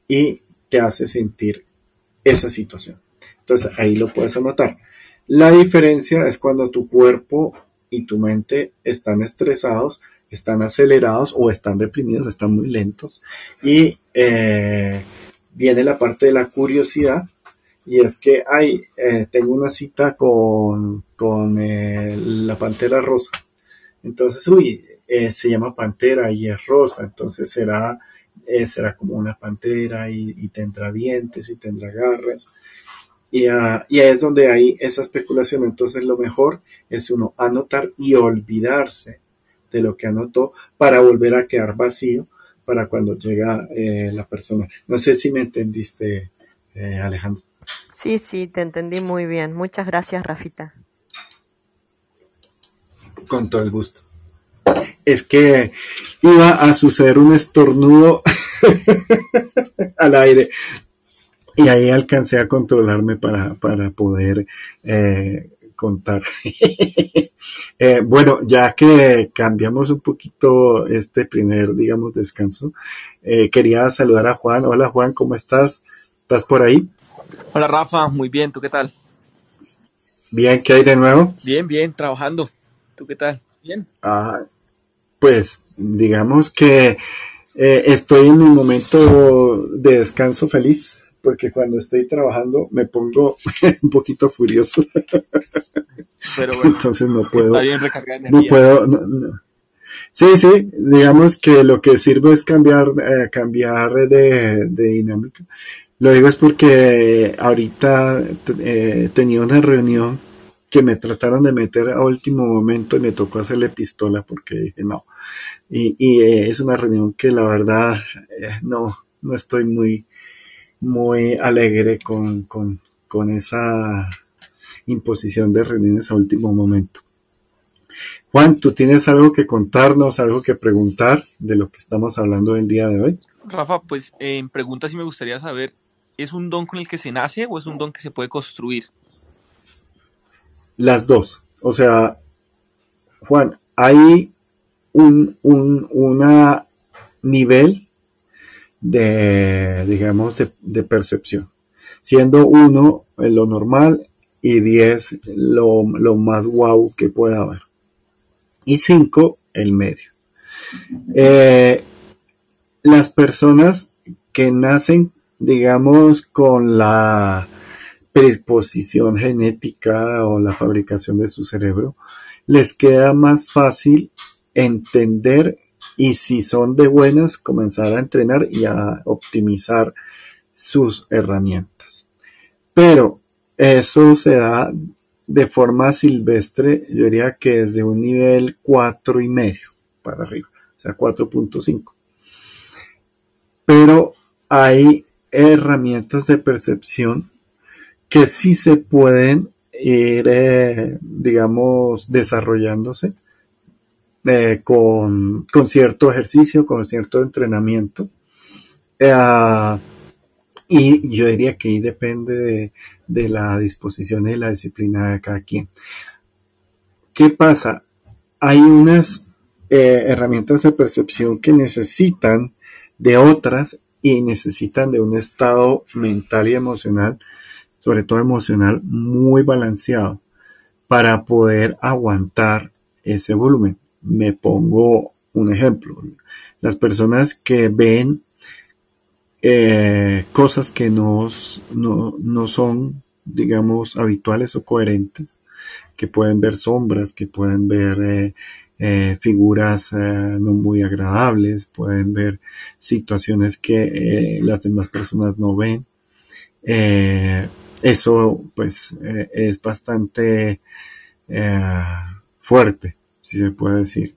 y te hace sentir esa situación. Entonces ahí lo puedes anotar. La diferencia es cuando tu cuerpo y tu mente están estresados, están acelerados o están deprimidos, están muy lentos y eh, viene la parte de la curiosidad y es que hay, eh, tengo una cita con, con eh, la pantera rosa. Entonces, uy, eh, se llama pantera y es rosa, entonces será, será como una pantera y, tendrá dientes y tendrá garras. Y, uh, y ahí es donde hay esa especulación. Entonces, lo mejor es uno anotar y olvidarse de lo que anotó para volver a quedar vacío para cuando llega la persona. No sé si me entendiste, Alejandro. Sí, sí, te entendí muy bien. Muchas gracias, Rafita. Con todo el gusto. Es que iba a suceder un estornudo *laughs* al aire y ahí alcancé a controlarme para, poder eh, contar. *laughs* Eh, bueno, ya que cambiamos un poquito este primer, digamos, descanso, eh, quería saludar a Juan. Hola Juan, ¿cómo estás? ¿Estás por ahí? Hola Rafa, muy bien, ¿tú qué tal? Bien, ¿qué hay de nuevo? Bien, bien, trabajando. ¿Tú qué tal? Bien. Ah, pues digamos que eh, estoy en un momento de descanso feliz, porque cuando estoy trabajando me pongo *laughs* un poquito furioso. Pero bueno, entonces no puedo. Está bien recargar energía. No puedo. Sí, sí, digamos que lo que sirve es cambiar, eh, cambiar de, de dinámica. Lo digo es porque ahorita eh, tenía una reunión que me trataron de meter a último momento y me tocó hacerle pistola porque dije no. Y, eh, es una reunión que la verdad eh, no, no estoy muy, muy alegre con, con, con esa imposición de reuniones a último momento. Juan, ¿tú tienes algo que contarnos, algo que preguntar de lo que estamos hablando el día de hoy? Rafa, pues en preguntas sí me gustaría saber ¿es un don con el que se nace o es un don que se puede construir? Las dos. O sea, Juan, hay un una nivel de, digamos, de, percepción. Siendo uno lo normal y diez lo, más guau que pueda haber. Y cinco, el medio. Eh, las personas que nacen digamos, con la predisposición genética o la fabricación de su cerebro, les queda más fácil entender y si son de buenas, comenzar a entrenar y a optimizar sus herramientas. Pero eso se da de forma silvestre, yo diría que desde un nivel cuatro y medio para arriba, o sea, 4.5. Pero hay herramientas de percepción que sí se pueden ir, eh, digamos, desarrollándose eh, con, cierto ejercicio, con cierto entrenamiento. Eh, y yo diría que ahí depende de, la disposición y la disciplina de cada quien. ¿Qué pasa? Hay unas herramientas de percepción que necesitan de otras y necesitan de un estado mental y emocional, sobre todo emocional, muy balanceado para poder aguantar ese volumen. Me pongo un ejemplo. Las personas que ven eh, cosas que no, no, son, digamos, habituales o coherentes, que pueden ver sombras, que pueden ver eh, eh, figuras eh, no muy agradables, pueden ver situaciones que eh, las demás personas no ven eso pues es bastante fuerte, si se puede decir.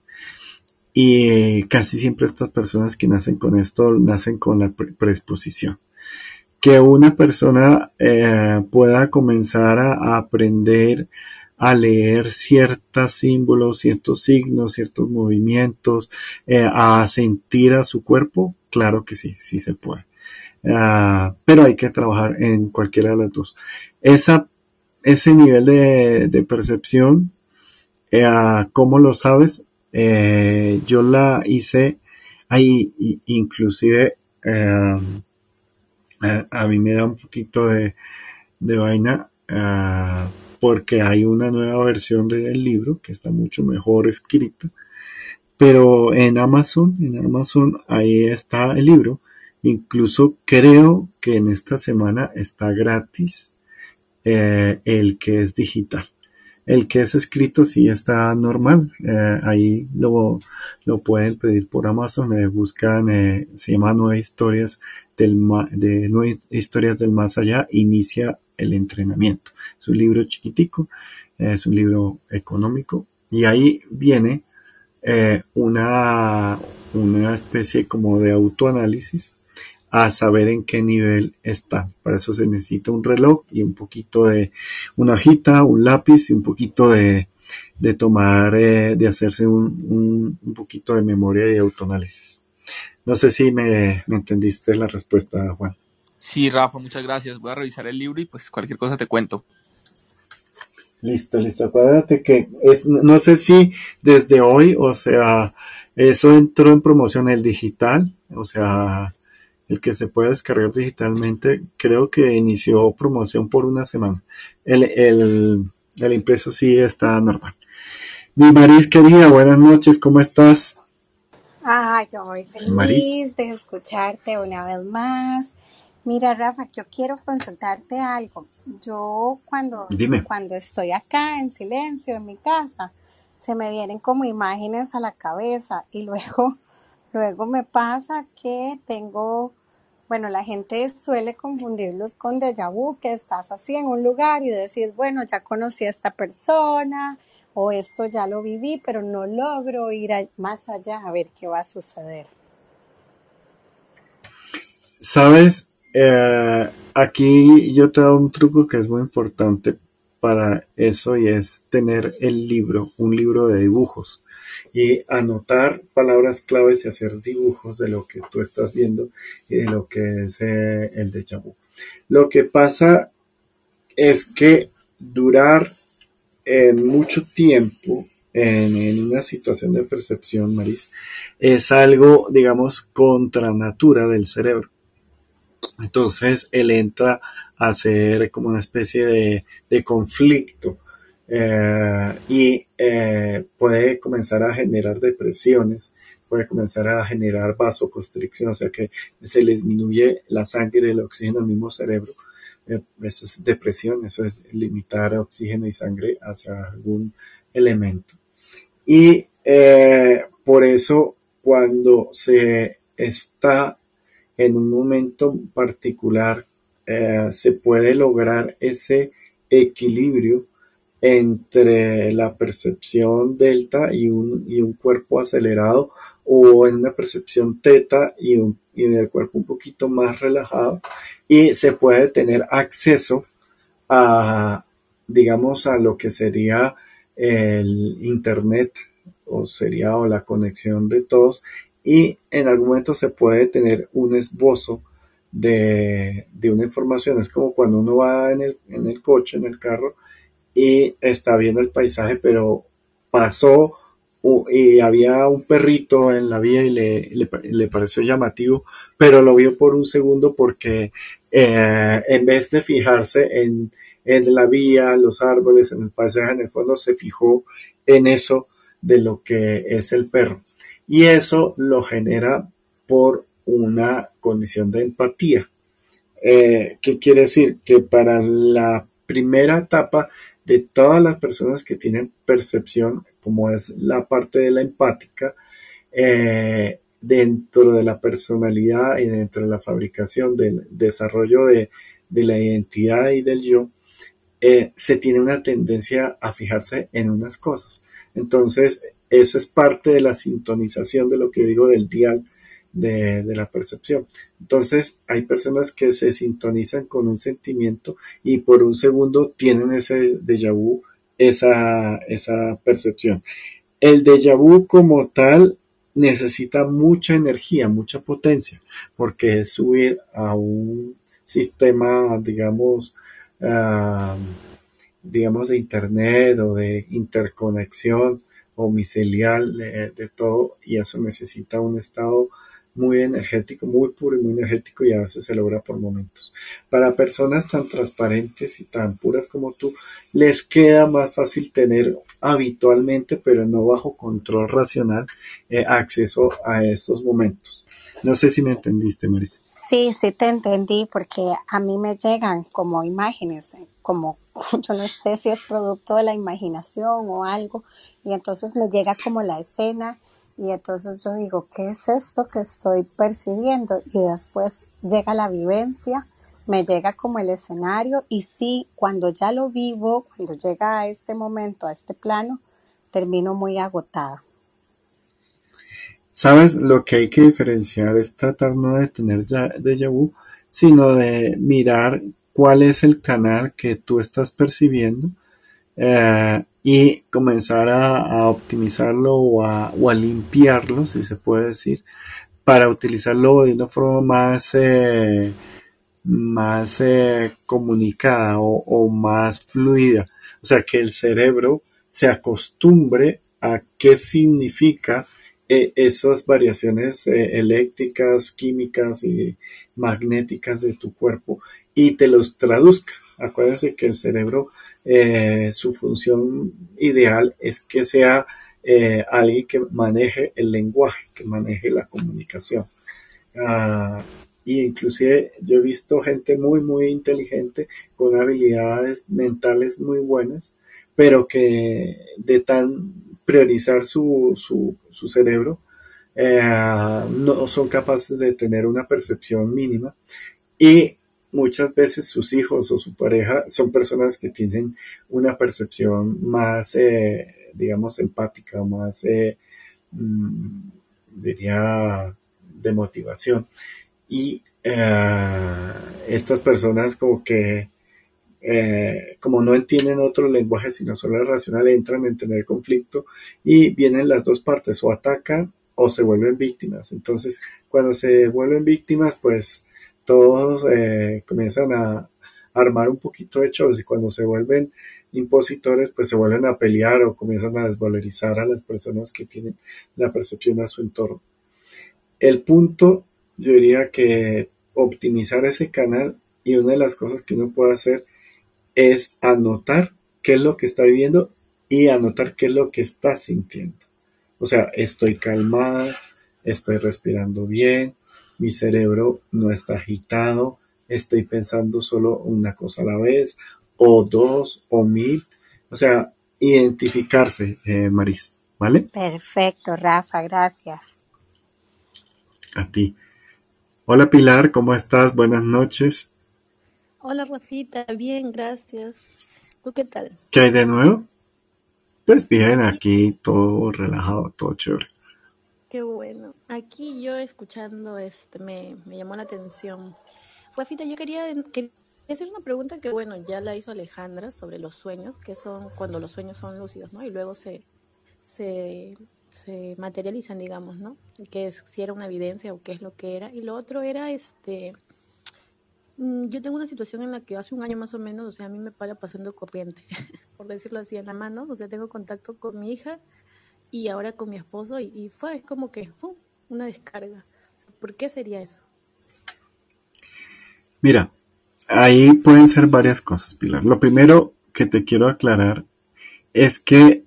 Y casi siempre estas personas que nacen con esto nacen con la predisposición. Que una persona pueda comenzar a aprender a leer ciertos símbolos, ciertos signos, ciertos movimientos, eh, a sentir a su cuerpo, claro que sí, sí se puede. Ah, pero hay que trabajar en cualquiera de las dos. Esa, ese nivel de, percepción, eh, ¿cómo lo sabes? Eh, yo la hice ahí, inclusive a, mí me da un poquito de, de vaina ah, porque hay una nueva versión del libro que está mucho mejor escrita. Pero en Amazon, en Amazon ahí está el libro. Incluso creo que en esta semana está gratis eh, el que es digital. El que es escrito sí está normal. Eh, ahí lo, lo, pueden pedir por Amazon. Eh, buscan, se llama Nueve Historias del, Más Allá. Inicia el entrenamiento. Es un libro chiquitico, es un libro económico y ahí viene eh, una, una especie como de autoanálisis a saber en qué nivel está. Para eso se necesita un reloj y un poquito de una hojita, un lápiz y un poquito de, de tomar, eh, de hacerse un, un, poquito de memoria y autoanálisis. No sé si me, me entendiste la respuesta, Juan. Sí, Rafa, muchas gracias. Voy a revisar el libro y pues cualquier cosa te cuento. Listo, listo. Acuérdate que es, no sé si desde hoy, o sea, eso entró en promoción el digital, o sea, el que se puede descargar digitalmente, creo que inició promoción por una semana. El, el, el impreso sí está normal. Mi Maris querida, buenas noches, ¿cómo estás? Ay, yo muy feliz de escucharte una vez más. Mira, Rafa, yo quiero consultarte algo. Yo cuando, cuando estoy acá en silencio en mi casa, se me vienen como imágenes a la cabeza y *laughs* luego, luego me pasa que tengo, bueno, la gente suele confundirlos con déjà vu, que estás así en un lugar y decís, bueno, ya conocí a esta persona o esto ya lo viví, pero no logro ir más allá a ver qué va a suceder. ¿Sabes? Eh, aquí yo te doy un truco que es muy importante para eso y es tener el libro, un libro de dibujos y anotar palabras claves y hacer dibujos de lo que tú estás viendo y de lo que es eh, el déjà vu. Lo que pasa es que durar mucho tiempo en, en, una situación de percepción, Maris, es algo, digamos, contra natura del cerebro. Entonces él entra a ser como una especie de, conflicto eh, y eh, puede comenzar a generar depresiones, puede comenzar a generar vasoconstricción, o sea que se le disminuye la sangre el oxígeno al mismo cerebro. Eh, eso es depresión, eso es limitar oxígeno y sangre hacia algún elemento. Y por eso cuando se está en un momento particular eh, se puede lograr ese equilibrio entre la percepción delta y un, y un cuerpo acelerado o en una percepción teta y, un, y en el cuerpo un poquito más relajado y se puede tener acceso a digamos a lo que sería el internet o sería o la conexión de todos y en algún momento se puede tener un esbozo de, una información. Es como cuando uno va en el, en el coche, en el carro, y está viendo el paisaje, pero pasó y había un perrito en la vía y le, le, pareció llamativo, pero lo vio por un segundo porque eh, en vez de fijarse en, en la vía, los árboles, en el paisaje, en el fondo se fijó en eso de lo que es el perro y eso lo genera por una condición de empatía. Eh, ¿Qué quiere decir? Que para la primera etapa de todas las personas que tienen percepción, como es la parte de la empática, eh, dentro de la personalidad y dentro de la fabricación del desarrollo de, de la identidad y del yo, eh, se tiene una tendencia a fijarse en unas cosas. Entonces, eso es parte de la sintonización de lo que digo del dial de, la percepción. Entonces, hay personas que se sintonizan con un sentimiento y por un segundo tienen ese déjà vu, esa, esa percepción. El déjà vu como tal necesita mucha energía, mucha potencia, porque es subir a un sistema, digamos, ah, digamos, de internet o de interconexión o de, todo, y eso necesita un estado muy energético, muy puro y muy energético y a veces se logra por momentos. Para personas tan transparentes y tan puras como tú, les queda más fácil tener habitualmente, pero no bajo control racional, eh, acceso a estos momentos. No sé si me entendiste, Marisa. Sí, sí te entendí, porque a mí me llegan como imágenes, como *laughs* yo no sé si es producto de la imaginación o algo, y entonces me llega como la escena y entonces yo digo, ¿qué es esto que estoy percibiendo? Y después llega la vivencia, me llega como el escenario y sí, cuando ya lo vivo, cuando llega a este momento, a este plano, termino muy agotada. ¿Sabes? Lo que hay que diferenciar es tratar no de tener ya déjà vu, sino de mirar cuál es el canal que tú estás percibiendo eh, y comenzar a, optimizarlo o a, limpiarlo, si se puede decir, para utilizarlo de una forma más, eh, más eh, comunicada o, más fluida. O sea, que el cerebro se acostumbre a qué significa esas variaciones eléctricas, químicas y magnéticas de tu cuerpo y te los traduzca. Acuérdense que el cerebro, eh, su función ideal es que sea eh, alguien que maneje el lenguaje, que maneje la comunicación. Ah, y inclusive yo he visto gente muy, muy inteligente con habilidades mentales muy buenas, pero que de tan priorizar su, su, cerebro, eh, no son capaces de tener una percepción mínima y muchas veces sus hijos o su pareja son personas que tienen una percepción más, eh, digamos, empática, más, eh, mm, diría, de motivación. Y estas personas como que, como no entienden otro lenguaje sino solo el racional, entran en tener conflicto y vienen las dos partes, o atacan o se vuelven víctimas. Entonces, cuando se vuelven víctimas, pues todos eh, comienzan a armar un poquito de shows y cuando se vuelven impositores, pues se vuelven a pelear o comienzan a desvalorizar a las personas que tienen la percepción a su entorno. El punto, yo diría que optimizar ese canal y una de las cosas que uno puede hacer es anotar qué es lo que está viviendo y anotar qué es lo que está sintiendo. O sea, estoy calmada, estoy respirando bien, mi cerebro no está agitado, estoy pensando solo una cosa a la vez, o dos, o mil. O sea, identificarse, eh, Maris, ¿vale? Perfecto, Rafa, gracias. A ti. Hola Pilar, ¿cómo estás? Buenas noches. Hola Rafita, bien, gracias. ¿Tú qué tal? ¿Qué hay de nuevo? Pues bien, aquí todo relajado, todo chévere. Qué bueno. Aquí yo escuchando, este, me, me llamó la atención. Rafita, yo quería, hacer una pregunta que, bueno, ya la hizo Alejandra sobre los sueños, que son cuando los sueños son lúcidos, ¿no? Y luego se, se, se materializan, digamos, ¿no? Que es si era una evidencia o qué es lo que era. Y lo otro era, este, yo tengo una situación en la que hace un año más o menos, o sea, a mí me para pasando corriente, *laughs* por decirlo así, en la mano, o sea, tengo contacto con mi hija y ahora con mi esposo y, fue como que una descarga. ¿Por qué sería eso? Mira, ahí pueden ser varias cosas, Pilar. Lo primero que te quiero aclarar es que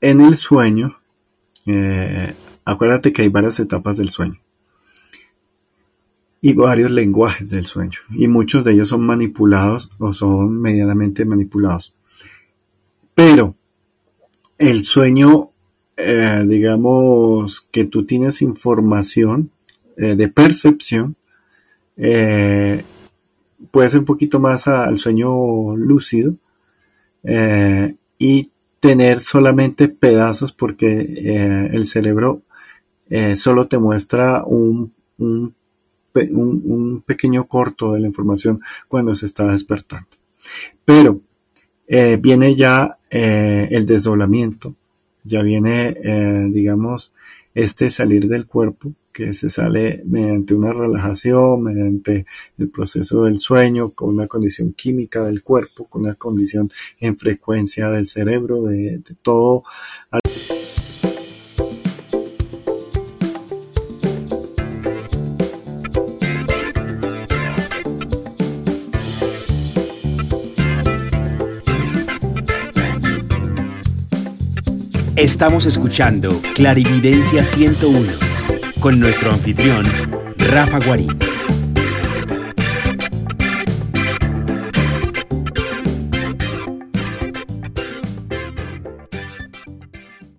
en el sueño, eh, acuérdate que hay varias etapas del sueño y varios lenguajes del sueño y muchos de ellos son manipulados o son medianamente manipulados. Pero el sueño eh, digamos, que tú tienes información eh, de percepción, eh, puede ser un poquito más al sueño lúcido eh, y tener solamente pedazos porque el cerebro solo te muestra un, un, un, pequeño corto de la información cuando se está despertando. Pero viene ya el desdoblamiento, ya viene, digamos, este salir del cuerpo que se sale mediante una relajación, mediante el proceso del sueño, con una condición química del cuerpo, con una condición en frecuencia del cerebro, de todo. Estamos escuchando Clarividencia 101 con nuestro anfitrión, Rafa Guarín.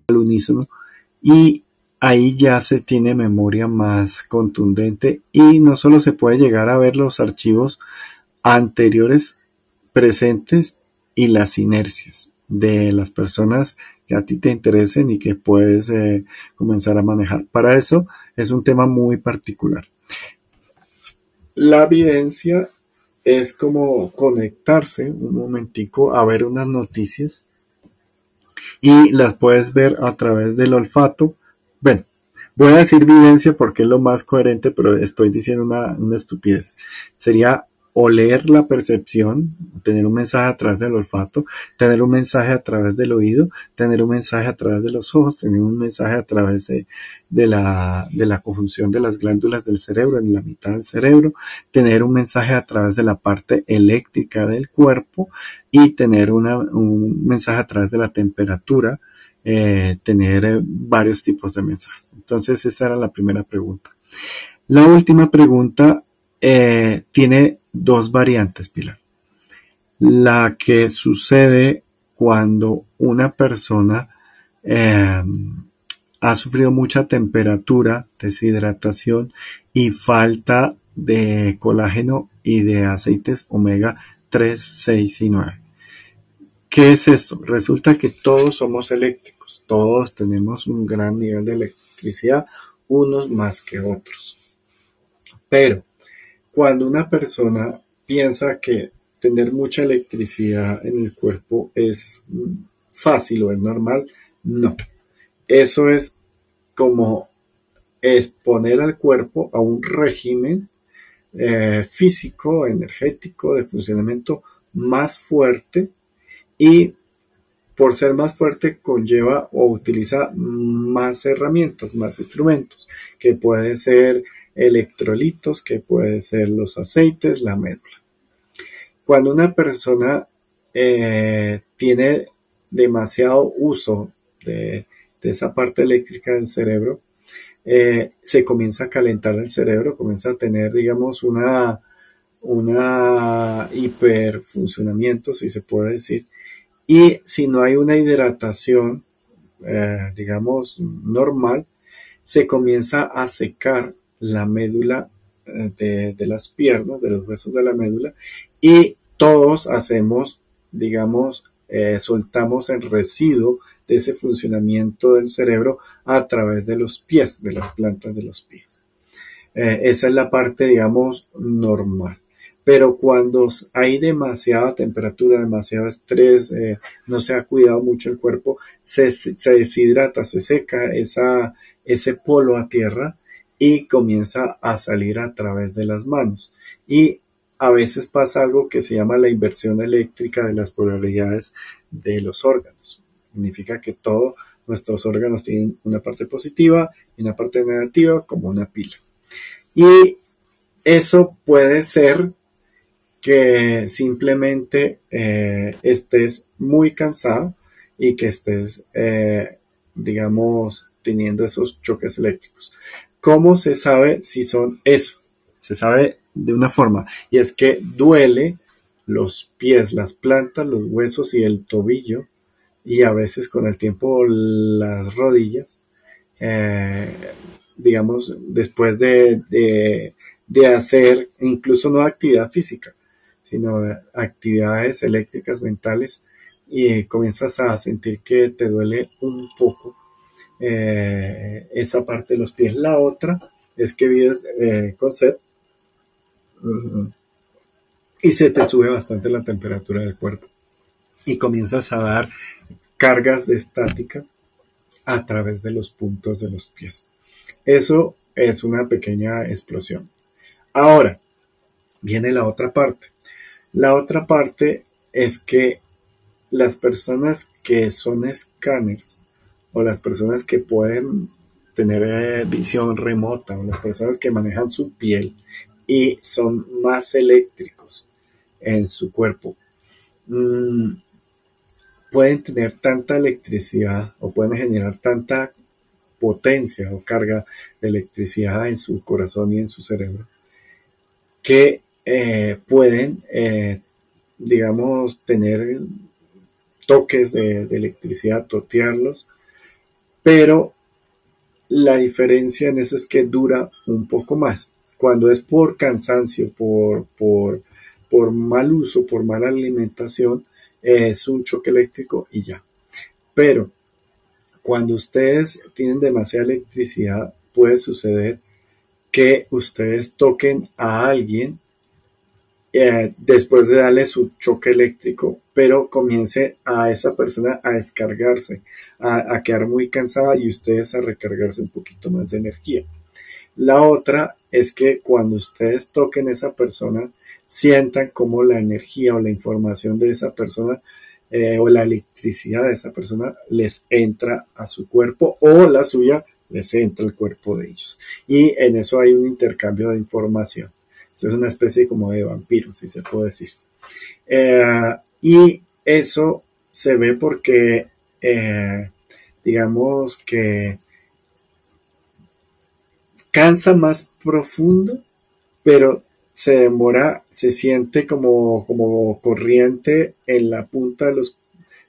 Al unísono y ahí ya se tiene memoria más contundente y no solo se puede llegar a ver los archivos anteriores, presentes y las inercias de las personas a ti te interesen y que puedes eh, comenzar a manejar. Para eso es un tema muy particular. La evidencia es como conectarse un momentico a ver unas noticias y las puedes ver a través del olfato. Bueno, voy a decir evidencia porque es lo más coherente, pero estoy diciendo una, una estupidez. Sería oler la percepción, tener un mensaje a través del olfato, tener un mensaje a través del oído, tener un mensaje a través de los ojos, tener un mensaje a través de, la, de la conjunción de las glándulas del cerebro, en la mitad del cerebro, tener un mensaje a través de la parte eléctrica del cuerpo y tener un mensaje a través de la temperatura, eh, tener eh, varios tipos de mensajes. Entonces esa era la primera pregunta. La última pregunta eh, tiene dos variantes, Pilar. La que sucede cuando una persona em, ha sufrido mucha temperatura, deshidratación y falta de colágeno y de aceites omega 3, 6 y 9. ¿Qué es esto? Resulta que todos somos eléctricos, todos tenemos un gran nivel de electricidad, unos más que otros. Pero cuando una persona piensa que tener mucha electricidad en el cuerpo es fácil o es normal, no. Eso es como exponer al cuerpo a un régimen eh, físico, energético, de funcionamiento más fuerte y por ser más fuerte conlleva o utiliza más herramientas, más instrumentos, que puede ser electrolitos, que pueden ser los aceites, la médula. Cuando una persona eh, tiene demasiado uso de, esa parte eléctrica del cerebro, eh, se comienza a calentar el cerebro, comienza a tener, digamos, una, una hiperfuncionamiento, si se puede decir, y si no hay una hidratación, eh, digamos, normal, se comienza a secar la médula eh, de, las piernas, de los huesos de la médula, y todos hacemos, digamos, eh, soltamos el residuo de ese funcionamiento del cerebro a través de los pies, de las plantas de los pies. Eh, esa es la parte, digamos, normal. Pero cuando hay demasiada temperatura, demasiado estrés, no se ha cuidado mucho el cuerpo, se, se deshidrata, se seca esa, ese polo a tierra y comienza a salir a través de las manos. Y a veces pasa algo que se llama la inversión eléctrica de las polaridades de los órganos. Significa que todos nuestros órganos tienen una parte positiva y una parte negativa como una pila. Y eso puede ser que simplemente eh, estés muy cansado y que estés, eh, digamos, teniendo esos choques eléctricos. ¿Cómo se sabe si son eso? Se sabe de una forma, y es que duele los pies, las plantas, los huesos y el tobillo, y a veces con el tiempo las rodillas, eh, digamos, después de, de, hacer incluso no actividad física, sino actividades eléctricas mentales y comienzas a sentir que te duele un poco eh, esa parte de los pies. La otra es que vives eh, con sed y se te sube bastante la temperatura del cuerpo y comienzas a dar cargas de estática a través de los puntos de los pies. Eso es una pequeña explosión. Ahora, viene la otra parte. La otra parte es que las personas que son escáneres o las personas que pueden tener eh, visión remota o las personas que manejan su piel y son más eléctricos en su cuerpo, mm, pueden tener tanta electricidad o pueden generar tanta potencia o carga de electricidad en su corazón y en su cerebro que eh, pueden, eh, digamos, tener toques de, electricidad, totearlos, pero la diferencia en eso es que dura un poco más. Cuando es por cansancio, por, por, por mal uso, por mala alimentación, es un choque eléctrico y ya. Pero cuando ustedes tienen demasiada electricidad, puede suceder que ustedes toquen a alguien eh, después de darle su choque eléctrico, pero comience a esa persona a descargarse, a, quedar muy cansada y ustedes a recargarse un poquito más de energía. La otra es que cuando ustedes toquen a esa persona, sientan como la energía o la información de esa persona eh, o la electricidad de esa persona les entra a su cuerpo o la suya les entra al cuerpo de ellos. Y en eso hay un intercambio de información. Eso es una especie como de vampiro, si se puede decir. Eh, y eso se ve porque, eh, digamos que cansa más profundo, pero se demora, se siente como, como corriente en la punta de, los,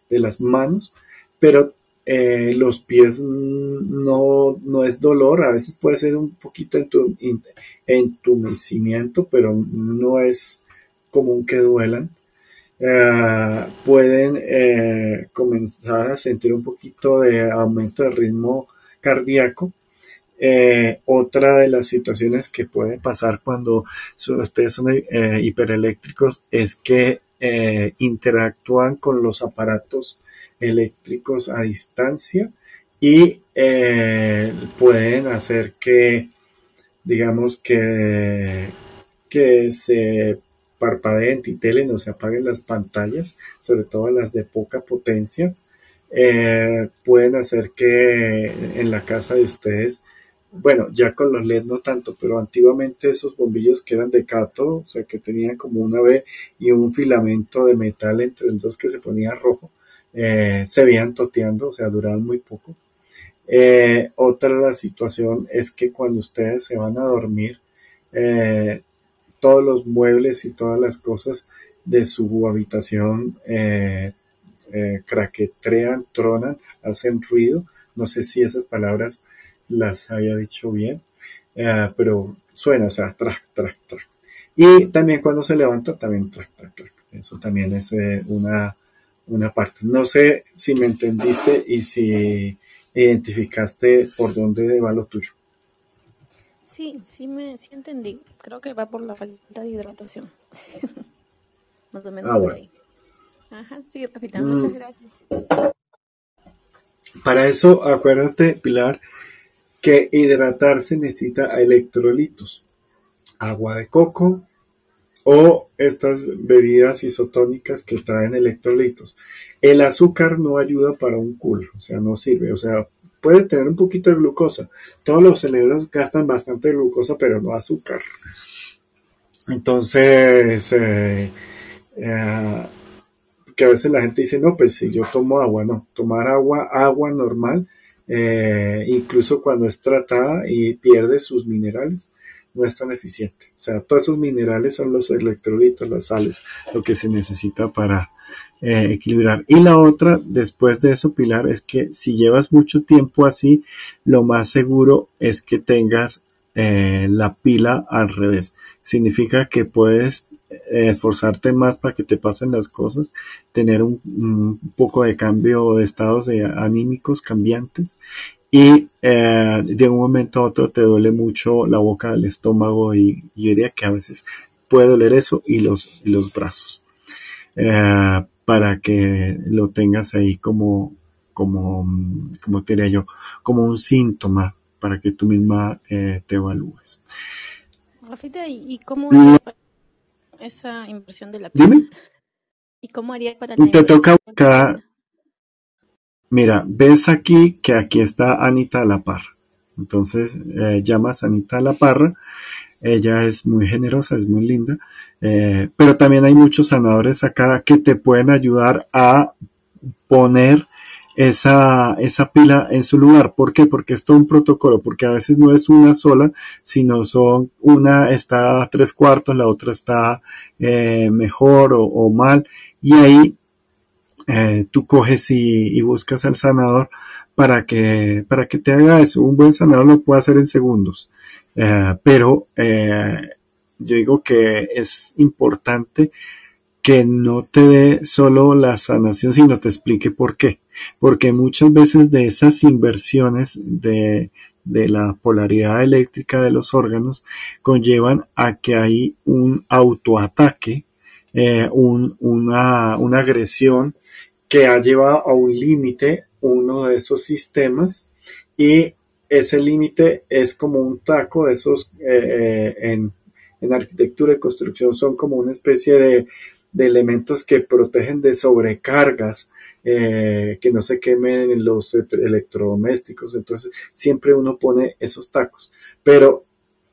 de las manos, pero eh, los pies no, no es dolor, a veces puede ser un poquito entumecimiento, pero no es común que duelan. Eh, pueden eh, comenzar a sentir un poquito de aumento de ritmo cardíaco. Eh, otra de las situaciones que puede pasar cuando ustedes son hipereléctricos es que interactúan con los aparatos eléctricos a distancia y pueden hacer que, digamos que, que se parpadeen, titelen o se apaguen las pantallas, sobre todo las de poca potencia. pueden hacer que en la casa de ustedes bueno, ya con los LED no tanto, pero antiguamente esos bombillos que eran de cátodo, o sea, que tenían como una B y un filamento de metal entre los dos que se ponía rojo, eh, se veían toteando, o sea, duraban muy poco. Eh, otra la situación es que cuando ustedes se van a dormir, eh, todos los muebles y todas las cosas de su habitación craquetrean, tronan, hacen ruido. No sé si esas palabras las haya dicho bien, eh, pero suena, o sea, track, track, track. Y también cuando se levanta, también track, track, track. Eso también es eh, una, una parte. No sé si me entendiste y si identificaste por dónde va lo tuyo. Sí, sí me sí entendí. Creo que va por la falta de hidratación. *laughs* Más o menos ah, por ahí. Ajá, sí, Rafita, muchas mm. gracias. Para eso, acuérdate, Pilar, que hidratarse necesita electrolitos, agua de coco o estas bebidas isotónicas que traen electrolitos. El azúcar no ayuda para un culo, o sea, no sirve, o sea, puede tener un poquito de glucosa. Todos los cerebros gastan bastante glucosa, pero no azúcar. Entonces, eh, eh, que a veces la gente dice, no, pues si yo tomo agua, no, tomar agua, agua normal eh, incluso cuando es tratada y pierde sus minerales, no es tan eficiente. O sea, todos esos minerales son los electrolitos, las sales, lo que se necesita para eh, equilibrar. Y la otra, después de eso, Pilar, es que si llevas mucho tiempo así, lo más seguro es que tengas eh, la pila al revés. Significa que puedes esforzarte más para que te pasen las cosas, tener un, poco de cambio de estados de anímicos cambiantes y eh, de un momento a otro te duele mucho la boca del estómago y yo diría que a veces puede doler eso y los, los brazos eh, para que lo tengas ahí como, como, como te diría yo, como un síntoma para que tú misma eh, te evalúes. Rafita, ¿y cómo haría para esa inversión de la piel? Dime. ¿Y cómo haría para la Te toca buscar. Mira, ves aquí que aquí está Anita La Parra. Entonces eh, llamas a Anita La Parra. Ella es muy generosa, es muy linda. Eh, pero también hay muchos sanadores acá que te pueden ayudar a poner esa, esa pila en su lugar. ¿Por qué? Porque es todo un protocolo, porque a veces no es una sola, sino son una está tres cuartos, la otra está eh, mejor o, mal, y ahí eh, tú coges y, buscas al sanador para que, para que te haga eso. Un buen sanador lo puede hacer en segundos, eh, pero yo digo que es importante que no te dé solo la sanación, sino te explique por qué. Porque muchas veces de esas inversiones de, la polaridad eléctrica de los órganos conllevan a que hay un autoataque, eh, una, una agresión que ha llevado a un límite uno de esos sistemas y ese límite es como un taco esos eh, eh, en, en arquitectura y construcción son como una especie de de elementos que protegen de sobrecargas, eh, que no se quemen los electrodomésticos. Entonces, siempre uno pone esos tacos. Pero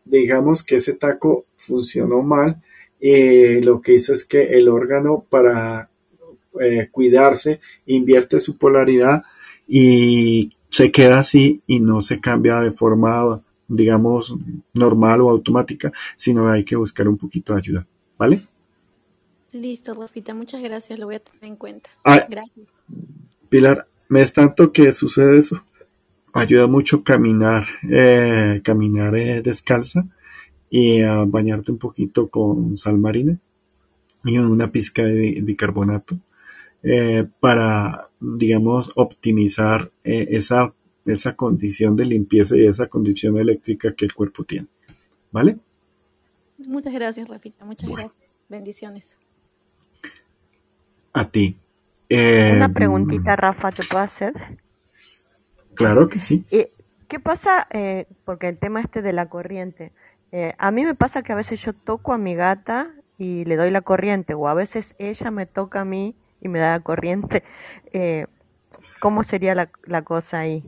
digamos que ese taco funcionó mal y lo que hizo es que el órgano para eh, cuidarse invierte su polaridad y se queda así y no se cambia de forma digamos normal o automática, sino hay que buscar un poquito de ayuda, ¿vale? Listo, Rafita, muchas gracias, lo voy a tener en cuenta. gracias. Pilar, me es tanto que sucede eso. Ayuda mucho caminar, eh, caminar eh, descalza y bañarte un poquito con sal marina y una pizca de bicarbonato eh, para, digamos, optimizar esa, esa condición de limpieza y esa condición eléctrica que el cuerpo tiene. ¿Vale? Muchas gracias, Rafita. Muchas gracias. Bendiciones a ti. Una em, preguntita, Rafa, ¿te puedo hacer? Claro que sí. ¿Qué pasa? Eh, porque el tema este de la corriente. Eh, a mí me pasa que a veces yo toco a mi gata y le doy la corriente, o a veces ella me toca a mí y me da la corriente. Eh, ¿Cómo sería la, la, cosa ahí?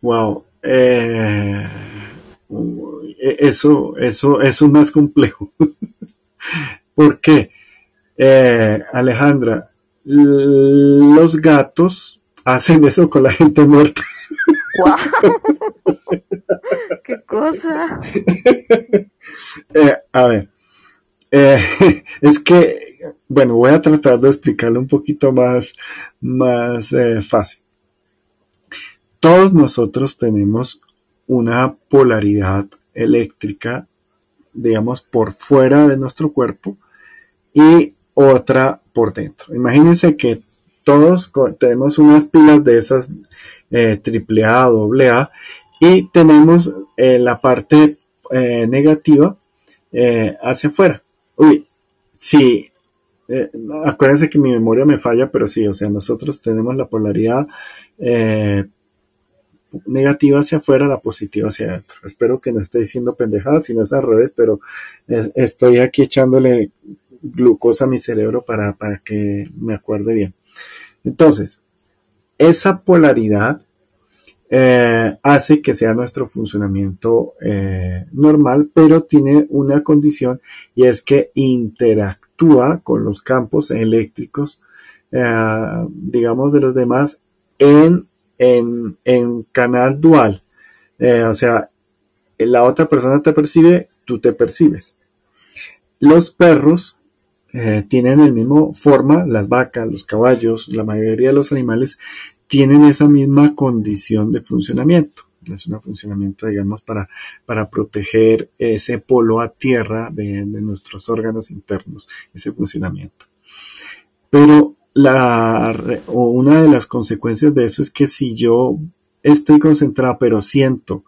Wow. E, eso, eso, eso es más complejo. *laughs* ¿Por qué? Eh, Alejandra, los gatos hacen eso con la gente muerta. *laughs* ¡Qué cosa! *laughs* Eh, a ver, eh, es que, bueno, voy a tratar de explicarlo un poquito más, más fácil. Todos nosotros tenemos una polaridad eléctrica, digamos, por fuera de nuestro cuerpo y otra por dentro. Imagínense que todos tenemos unas pilas de esas eh, AAA, AA y tenemos eh, la parte eh, negativa eh, hacia afuera. Uy, sí, acuérdense que mi memoria me falla, pero sí, o sea, nosotros tenemos la polaridad negativa hacia afuera, la positiva hacia adentro. Espero que no esté diciendo pendejadas, si no es al revés, pero estoy aquí echándole glucosa a mi cerebro para, que me acuerde bien. Entonces, esa polaridad eh, hace que sea nuestro funcionamiento eh, normal, pero tiene una condición y es que interactúa con los campos eléctricos, eh, digamos, de los demás en, en, en canal dual. o sea, la otra persona te percibe, tú te percibes. Los perros tienen el mismo forma, las vacas, los caballos, la mayoría de los animales tienen esa misma condición de funcionamiento. Es un funcionamiento, digamos, para, para proteger ese polo a tierra de, nuestros órganos internos, ese funcionamiento. Pero la, o una de las consecuencias de eso es que si yo estoy concentrado, pero siento,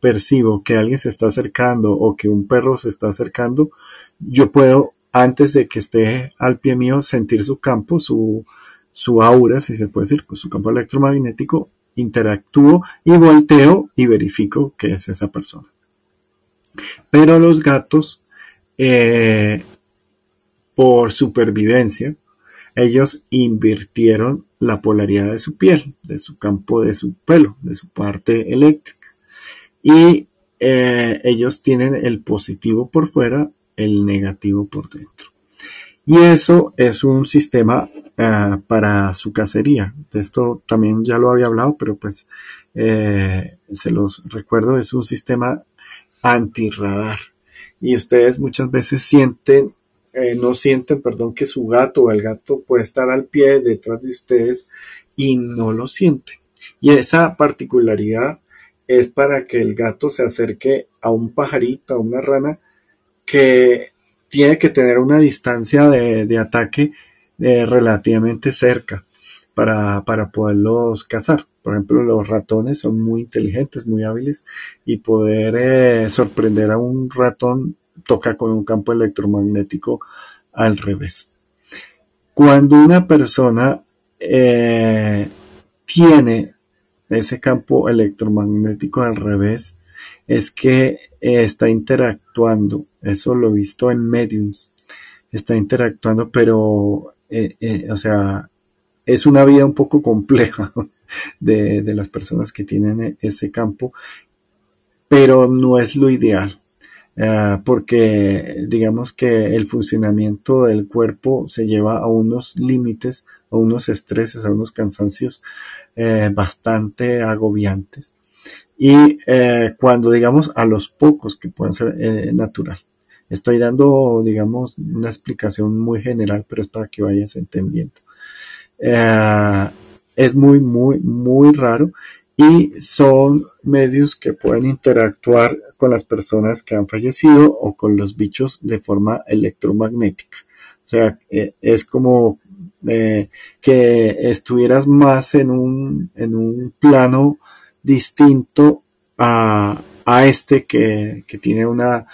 percibo que alguien se está acercando o que un perro se está acercando, yo puedo, antes de que esté al pie mío, sentir su campo, su, su aura, si se puede decir, con su campo electromagnético, interactúo y volteo y verifico que es esa persona. Pero los gatos, eh, por supervivencia, ellos invirtieron la polaridad de su piel, de su campo, de su pelo, de su parte eléctrica. Y eh, ellos tienen el positivo por fuera, el negativo por dentro. Y eso es un sistema ah, para su cacería. De esto también ya lo había hablado, pero pues eh, se los recuerdo, es un sistema antirradar. Y ustedes muchas veces sienten, eh, no sienten, perdón, que su gato o el gato puede estar al pie detrás de ustedes y no lo sienten. Y esa particularidad es para que el gato se acerque a un pajarito, a una rana, que tiene que tener una distancia de, ataque eh, relativamente cerca para, poderlos cazar. Por ejemplo, los ratones son muy inteligentes, muy hábiles y poder eh, sorprender a un ratón toca con un campo electromagnético al revés. Cuando una persona eh, tiene ese campo electromagnético al revés, es que está interactuando eso lo he visto en Mediums. Está interactuando, pero, eh, eh, o sea, es una vida un poco compleja *laughs* de, las personas que tienen e, ese campo, pero no es lo ideal. Ah, porque digamos que el funcionamiento del cuerpo se lleva a unos límites, a unos estreses, a unos cansancios eh, bastante agobiantes. Y cuando digamos a los pocos que pueden ser natural. Estoy dando, digamos, una explicación muy general, pero es para que vayas entendiendo. Eh, es muy, muy, muy raro y son medios que pueden interactuar con las personas que han fallecido o con los bichos de forma electromagnética. O sea, eh, es como eh, que estuvieras más en un, en un plano distinto a, a este que, que tiene una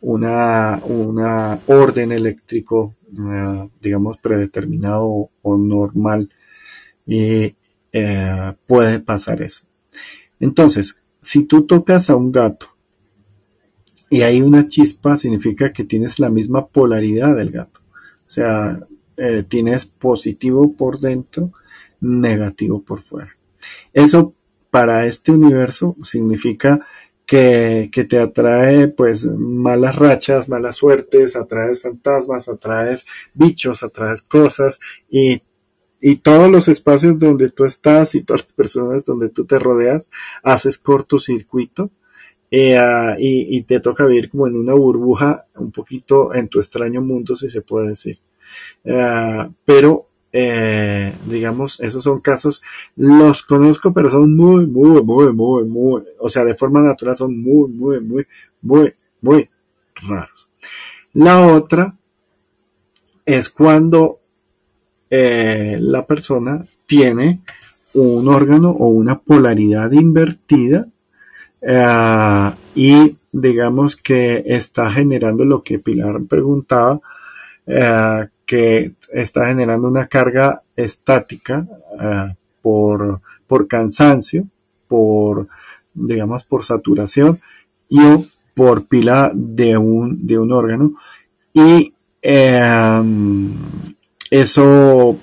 una, una orden eléctrico, eh, digamos, predeterminado o normal, y eh, puede pasar eso. Entonces, si tú tocas a un gato y hay una chispa, significa que tienes la misma polaridad del gato. O sea, eh, tienes positivo por dentro, negativo por fuera. Eso para este universo significa que, te atrae pues malas rachas, malas suertes, atraes fantasmas, atraes bichos, atraes cosas y, todos los espacios donde tú estás y todas las personas donde tú te rodeas, haces cortocircuito eh, ah, y, te toca vivir como en una burbuja un poquito en tu extraño mundo, si se puede decir. Ah, pero eh, digamos, esos son casos, los conozco, pero son muy, muy, muy, muy, muy, o sea, de forma natural son muy, muy, muy, muy, muy raros. La otra es cuando eh, la persona tiene un órgano o una polaridad invertida eh, y digamos que está generando lo que Pilar preguntaba, que está generando una carga estática eh, por, por cansancio, por, digamos, por saturación y por pila de un, de un órgano. Y em, eso,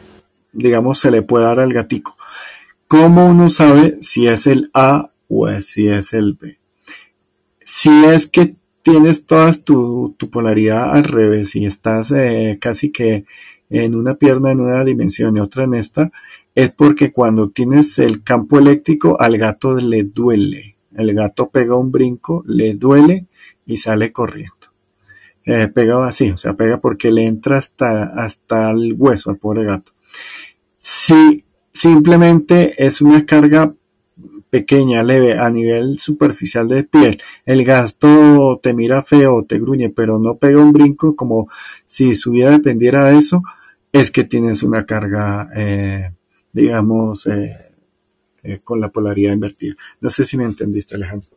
digamos, se le puede dar al gatico. ¿Cómo uno sabe si es el A o si es el B? Si es que tienes toda tu, polaridad al revés y estás eh, casi que en una pierna en una dimensión y otra en esta, es porque cuando tienes el campo eléctrico al gato le duele. El gato pega un brinco, le duele y sale corriendo. Eh, pega así, o sea, pega porque le entra hasta, hasta el hueso al pobre gato. Si simplemente es una carga pequeña, leve, a nivel superficial de piel, el gasto te mira feo, te gruñe, pero no pega un brinco como si su vida dependiera de eso, es que tienes una carga, eh, digamos, eh, eh, con la polaridad invertida. No sé si me entendiste, Alejandro.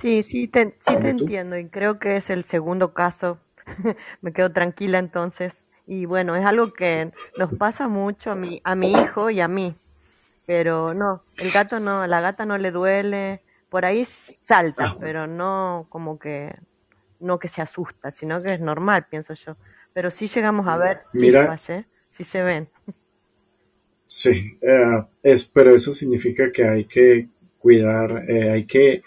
Sí, sí te, sí te entiendo y creo que es el segundo caso. *laughs* me quedo tranquila entonces. Y bueno, es algo que nos pasa mucho a mi, a mi hijo y a mí. Pero no, el gato no, la gata no le duele. Por ahí salta, ah. pero no como que, no que se asusta, sino que es normal, pienso yo. Pero sí llegamos a ver Mira, ¿eh? Sí se ven. Sí, eh, es, pero eso significa que hay que cuidar, eh, hay que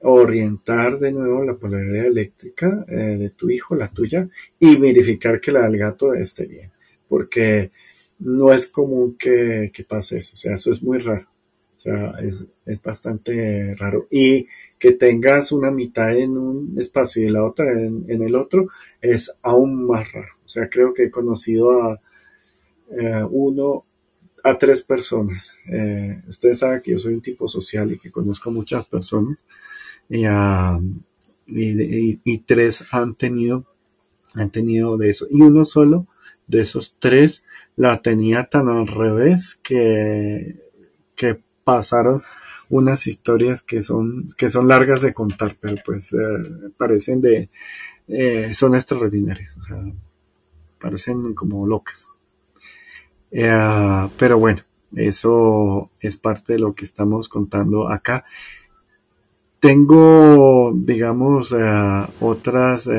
orientar de nuevo la polaridad eléctrica eh, de tu hijo, la tuya, y verificar que la del gato esté bien, porque no es común que, pase eso, o sea, eso es muy raro, o sea, es, bastante raro. Y que tengas una mitad en un espacio y la otra en, el otro es aún más raro, o sea, creo que he conocido a eh, uno a tres personas. Eh, ustedes saben que yo soy un tipo social y que conozco muchas personas y, tres han tenido, han tenido de eso. Y uno solo de esos tres la tenía tan al revés que, que pasaron unas historias que son, que son largas de contar, pero pues eh, parecen de, eh, son extraordinarias, o sea, parecen como locas. Eh, pero bueno, eso es parte de lo que estamos contando acá. Tengo, digamos, otras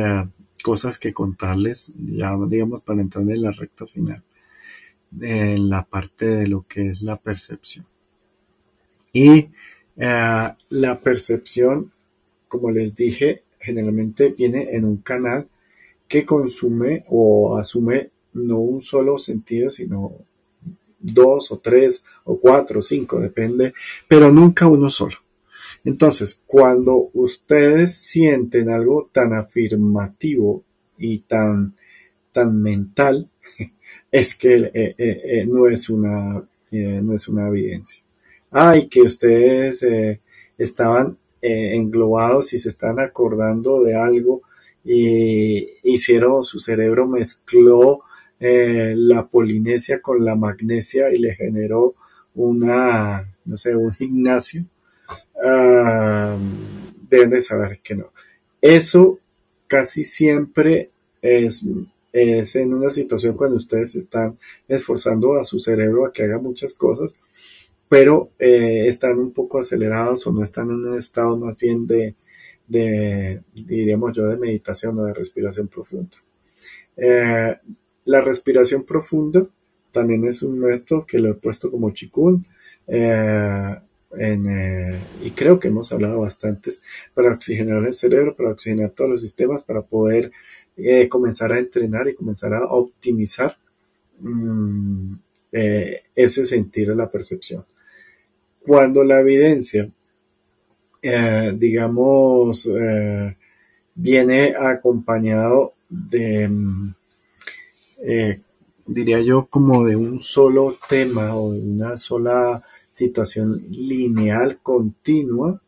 cosas que contarles, ya digamos, para entrar en la recta final, en la parte de lo que es la percepción. Y eh, la percepción, como les dije, generalmente viene en un canal que consume o asume no un solo sentido, sino dos o tres o cuatro o cinco, depende, pero nunca uno solo. Entonces, cuando ustedes sienten algo tan afirmativo y tan, tan mental, es que eh, eh, eh, no, es una, no es una evidencia. Ay, que ustedes estaban englobados y se están acordando de algo y hicieron, su cerebro mezcló la polinesia con la magnesia y le generó una, no sé, un gimnasio deben de saber que no. Eso casi siempre es, es en una situación cuando ustedes están esforzando a su cerebro a que haga muchas cosas, pero eh, están un poco acelerados o no están en un estado más bien de, de diríamos yo, de meditación o de respiración profunda. Eh, la respiración profunda también es un método que lo he puesto como chikun. Eh, eh, y creo que hemos hablado bastantes, para oxigenar el cerebro, para oxigenar todos los sistemas, para poder eh, comenzar a entrenar y comenzar a optimizar mm, eh, ese sentir de la percepción. Cuando la evidencia, digamos, viene acompañado de, mm, diría yo, como de un solo tema o de una sola situación lineal continua,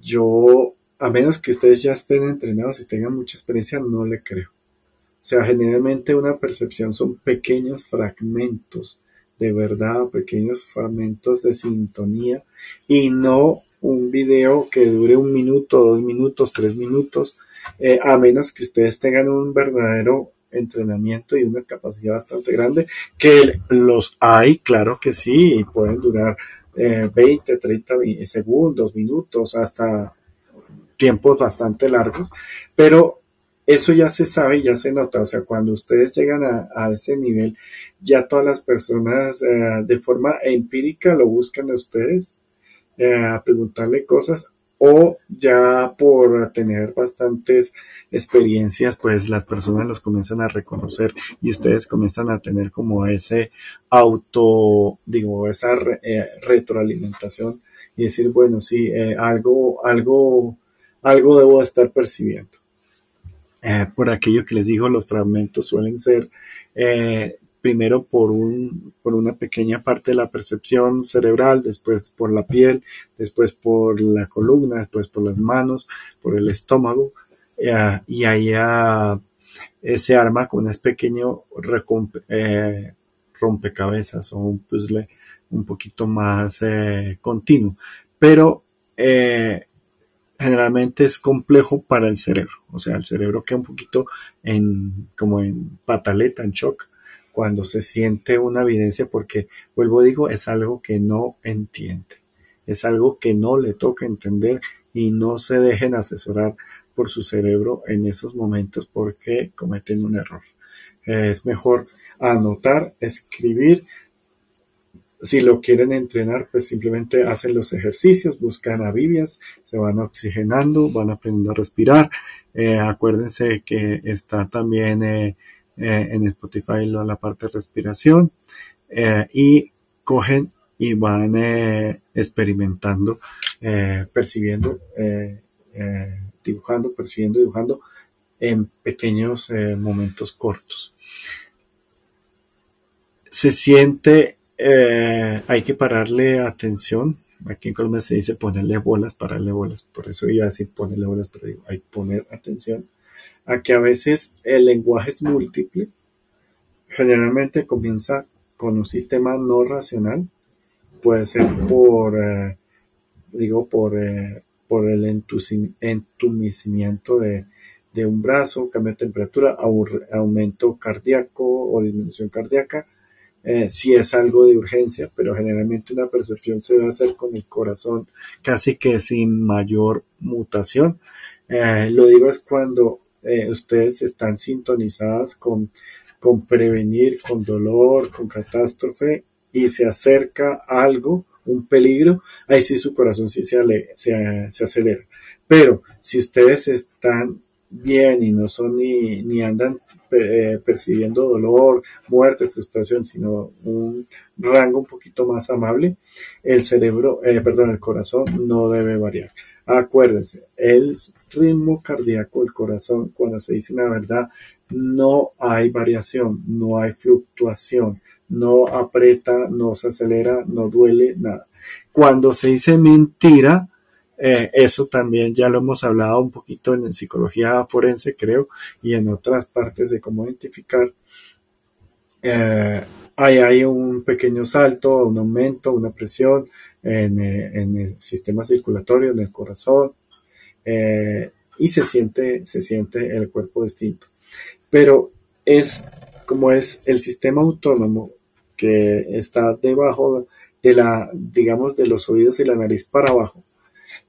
yo, a menos que ustedes ya estén entrenados y tengan mucha experiencia, no le creo. O sea, generalmente una percepción son pequeños fragmentos de verdad, pequeños fragmentos de sintonía y no un video que dure un minuto, dos minutos, tres minutos, eh, a menos que ustedes tengan un verdadero entrenamiento y una capacidad bastante grande, que los hay, claro que sí, pueden durar 20, eh, 30 segundos, minutos, hasta tiempos bastante largos, pero eso ya se sabe, ya se nota, o sea, cuando ustedes llegan a, ese nivel, ya todas las personas eh, de forma empírica lo buscan a ustedes, eh, a preguntarle cosas, o ya por tener bastantes experiencias, pues las personas los comienzan a reconocer y ustedes comienzan a tener como ese auto, digo, esa eh, retroalimentación y decir, bueno, sí, eh, algo, algo, algo debo estar percibiendo. Eh, por aquello que les digo, los fragmentos suelen ser primero por, un, por una pequeña parte de la percepción cerebral, después por la piel, después por la columna, después por las manos, por el estómago, eh, y ahí eh, se arma con un pequeño eh, rompecabezas o un puzzle un poquito más continuo. Pero generalmente es complejo para el cerebro. O sea, el cerebro queda un poquito en, como en pataleta, en shock, cuando se siente una evidencia porque, vuelvo digo, es algo que no entiende. Es algo que no le toca entender y no se dejen asesorar por su cerebro en esos momentos porque cometen un error. Es mejor anotar, escribir, si lo quieren entrenar, pues simplemente hacen los ejercicios, buscan a se van oxigenando, van aprendiendo a respirar. Eh, acuérdense que está también eh, eh, en Spotify la parte de respiración y cogen y van experimentando, percibiendo, dibujando, percibiendo, dibujando en pequeños momentos cortos. Se siente eh, hay que pararle atención. Aquí en Colombia se dice ponerle bolas, pararle bolas. Por eso iba a decir ponerle bolas, pero digo, hay que poner atención a que a veces el lenguaje es múltiple. Generalmente comienza con un sistema no racional. Puede ser por, eh, digo, por, eh, por el entumecimiento de, de un brazo, cambio de temperatura, aumento cardíaco o disminución cardíaca eh, si es algo de urgencia, pero generalmente una percepción se debe hacer con el corazón casi que sin mayor mutación. Eh, lo digo es cuando eh, ustedes están sintonizadas con, con prevenir, con dolor, con catástrofe y se acerca algo, un peligro, ahí sí su corazón sí se, se, se acelera. Pero si ustedes están bien y no son ni, ni andan eh, percibiendo dolor, muerte, frustración, sino un rango un poquito más amable, el cerebro, eh, perdón, el corazón no debe variar. Acuérdense, el ritmo cardíaco del corazón, cuando se dice la verdad, no hay variación, no hay fluctuación, no aprieta, no se acelera, no duele, nada. Cuando se dice mentira, eh, eso también ya lo hemos hablado un poquito en psicología forense, creo, y en otras partes de cómo identificar. Eh, hay un pequeño salto, un aumento, una presión en, eh, el sistema circulatorio, en el corazón, y se siente, se siente el cuerpo distinto. Pero es como es el sistema autónomo que está debajo de la, digamos, de los oídos y la nariz para abajo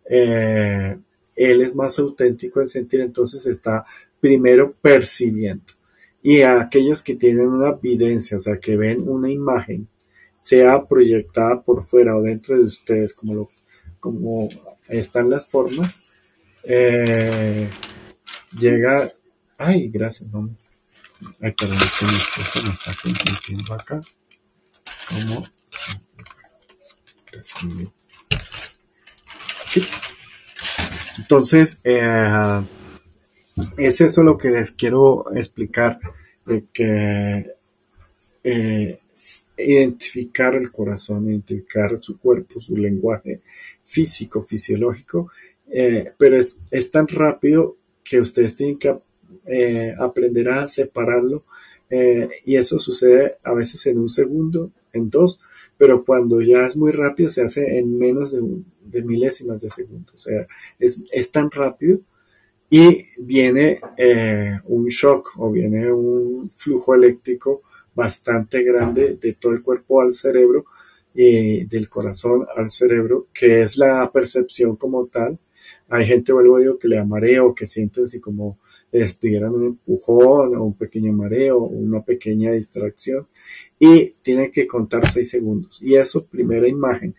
eh, él es más auténtico en sentir, entonces está primero percibiendo. Y a aquellos que tienen una evidencia, o sea, que ven una imagen, sea proyectada por fuera o dentro de ustedes, como, lo, como están las formas, eh, llega, ay, gracias, no, ay, que mi me está acá, como, gracias, entonces, eh, es eso lo que les quiero explicar, de que eh, identificar el corazón, identificar su cuerpo, su lenguaje físico, fisiológico, eh, pero es, tan rápido que ustedes tienen que aprender a separarlo y eso sucede a veces en un segundo, en dos, pero cuando ya es muy rápido se hace en menos de, milésimas de segundo. O sea, es, tan rápido y viene eh, un shock o viene un flujo eléctrico bastante grande de todo el cuerpo al cerebro y del corazón al cerebro, que es la percepción como tal. Hay gente, vuelvo a digo, que le da mareo, que siente así como estuvieran un empujón o un pequeño mareo una pequeña distracción y tiene que contar seis segundos. Y eso, primera imagen,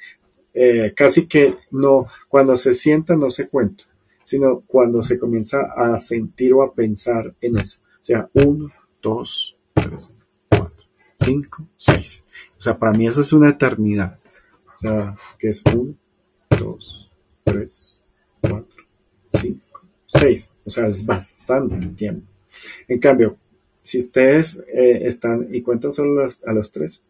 eh, casi que no, cuando se sienta no se cuenta, sino cuando se comienza a sentir o a pensar en eso. O sea, uno, dos, tres, cuatro, cinco, seis. O sea, para mí eso es una eternidad. O sea, que es uno, dos, tres, cuatro, cinco, seis. O sea, es bastante tiempo. En cambio, si ustedes eh, están y cuentan solo a los tres,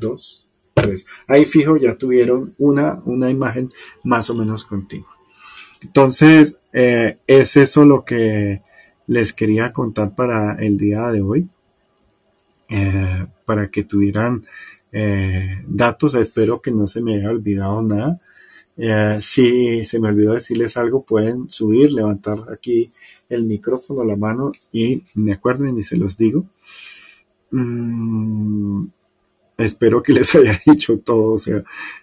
dos, tres, ahí fijo ya tuvieron una, una imagen más o menos continua. Entonces, eh, es eso lo que les quería contar para el día de hoy, eh, para que tuvieran datos. Espero que no se me haya olvidado nada. Si se me olvidó decirles algo, pueden subir, levantar aquí el micrófono la mano y me acuerden y se los digo. Mm, espero que les *laughs* haya dicho todo. O sea,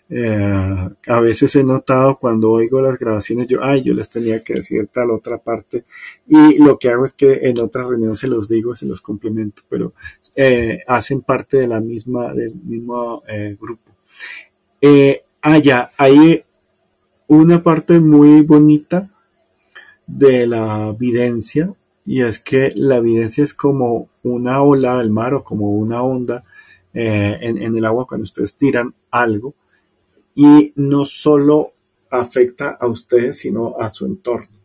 eh, a veces he notado cuando oigo las grabaciones, yo, ay, yo les tenía que decir tal otra parte. Y lo que hago es que en otra reunión se los digo, se los complemento, pero eh, hacen parte de la misma, del mismo eh, grupo. ah, ya, hay una parte muy bonita de la videncia y es que la videncia es como una ola del mar o como una onda eh, en, el agua cuando ustedes tiran algo y no solo afecta a ustedes sino a su entorno.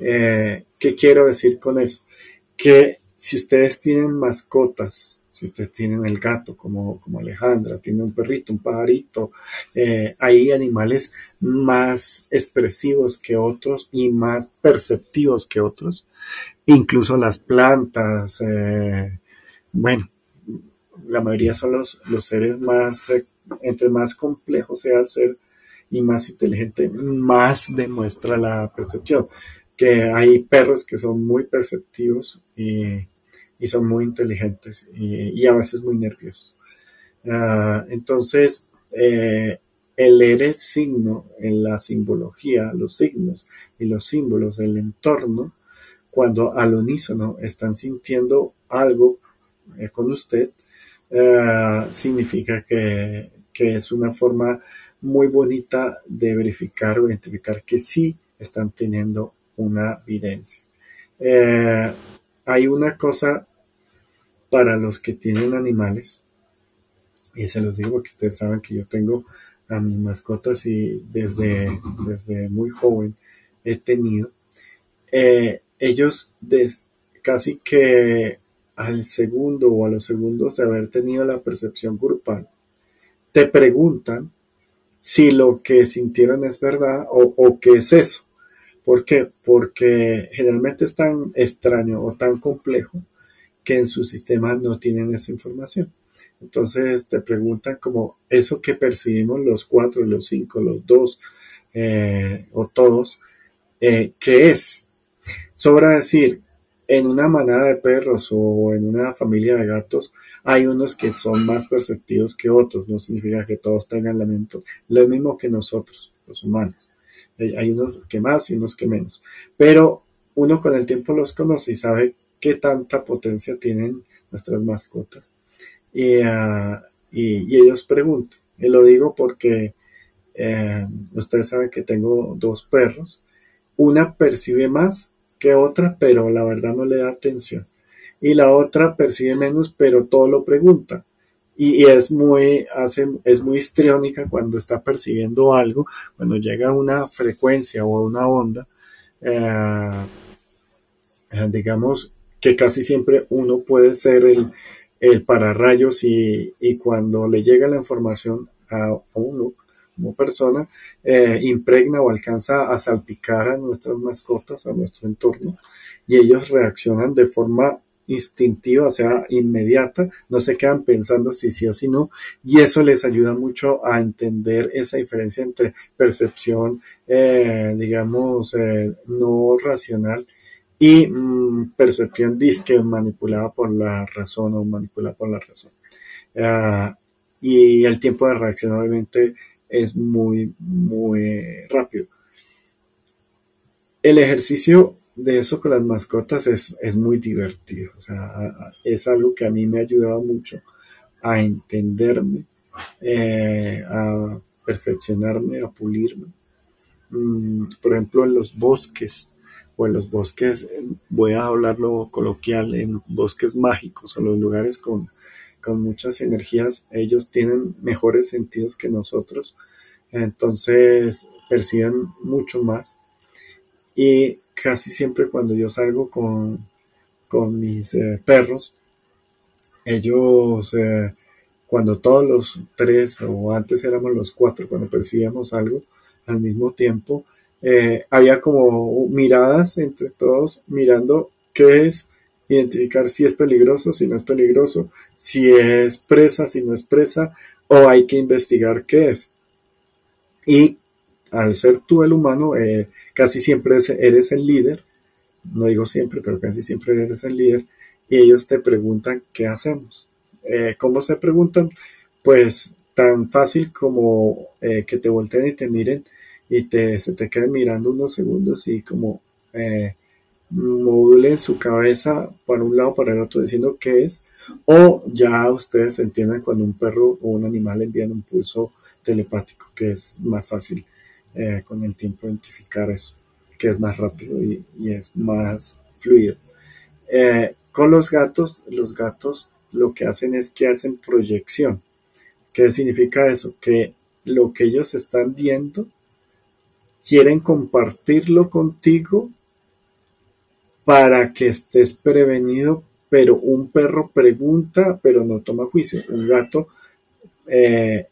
Eh, ¿Qué quiero decir con eso? Que si ustedes tienen mascotas si ustedes tienen el gato como, como Alejandra, tiene un perrito, un pajarito, eh, hay animales más expresivos que otros y más perceptivos que otros, incluso las plantas, eh, bueno, la mayoría son los, los seres más, eh, entre más complejo sea el ser y más inteligente, más demuestra la percepción. Que hay perros que son muy perceptivos y y son muy inteligentes y, a veces muy nerviosos. Ah, entonces, eh, el leer signo en la simbología, los signos y los símbolos del entorno, cuando al unísono están sintiendo algo eh, con usted, ah, significa que, es una forma muy bonita de verificar o identificar que sí están teniendo una evidencia. Eh, hay una cosa para los que tienen animales, y se los digo porque ustedes saben que yo tengo a mis mascotas y desde, desde muy joven he tenido, eh, ellos casi que al segundo o a los segundos de haber tenido la percepción grupal, te preguntan si lo que sintieron es verdad o, o qué es eso. ¿Por qué? Porque generalmente es tan extraño o tan complejo que en su sistema no tienen esa información. Entonces te preguntan como eso que percibimos los cuatro, los cinco, los dos eh, o todos, eh, ¿qué es? Sobra decir, en una manada de perros o en una familia de gatos hay unos que son más perceptivos que otros, no significa que todos tengan lamentos, lo mismo que nosotros, los humanos. Hay unos que más y unos que menos, pero uno con el tiempo los conoce y sabe qué tanta potencia tienen nuestras mascotas. Y, ah, ellos preguntan, y lo digo porque eh, ustedes saben que tengo dos perros, una percibe más que otra, pero la verdad no le da atención. Y la otra percibe menos, pero todo lo pregunta. Y, es muy, hace, es muy histriónica cuando está percibiendo algo, cuando llega una frecuencia o a una onda, eh, eh, digamos, que casi siempre uno puede ser el, el pararrayos y, y cuando le llega la información a, uno como persona, eh, impregna o alcanza a salpicar a nuestras mascotas, a nuestro entorno, y ellos reaccionan de forma instintiva, o sea, inmediata, no se quedan pensando si sí o si no, y eso les ayuda mucho a entender esa diferencia entre percepción, eh, digamos, eh, no racional y mm, percepción disque manipulada por la razón o manipulada por la razón. Ah, y el tiempo de reacción obviamente es muy, muy rápido. El ejercicio de eso con las mascotas es, es muy divertido. O sea, es algo que a mí me ha ayudado mucho a entenderme, eh, a perfeccionarme, a pulirme. Mm, por ejemplo, en los bosques o en los bosques, voy a hablarlo coloquial, en bosques mágicos o los lugares con, con muchas energías, ellos tienen mejores sentidos que nosotros, entonces perciben mucho más. Y casi siempre cuando yo salgo con, con mis eh, perros. Ellos, eh, cuando todos los tres, o antes éramos los cuatro, cuando percibíamos algo al mismo tiempo, eh, había como miradas entre todos mirando qué es, identificar si es peligroso, si no es peligroso, si es presa, si no es presa, o hay que investigar qué es. Y al ser tú el humano, eh, casi siempre eres el líder, no digo siempre, pero casi siempre eres el líder, y ellos te preguntan qué hacemos. Eh, ¿Cómo se preguntan? Pues tan fácil como eh, que te volteen y te miren y te, se te queden mirando unos segundos y como eh, modulen su cabeza para un lado para el otro diciendo qué es, o ya ustedes entienden cuando un perro o un animal envían un pulso telepático, que es más fácil eh, con el tiempo identificar eso, que es más rápido y, es más fluido. Eh, con los gatos, los gatos lo que hacen es que hacen proyección. ¿Qué significa eso? Que lo que ellos están viendo quieren compartirlo contigo para que estés prevenido, pero un perro pregunta, pero no toma juicio. Un gato eh,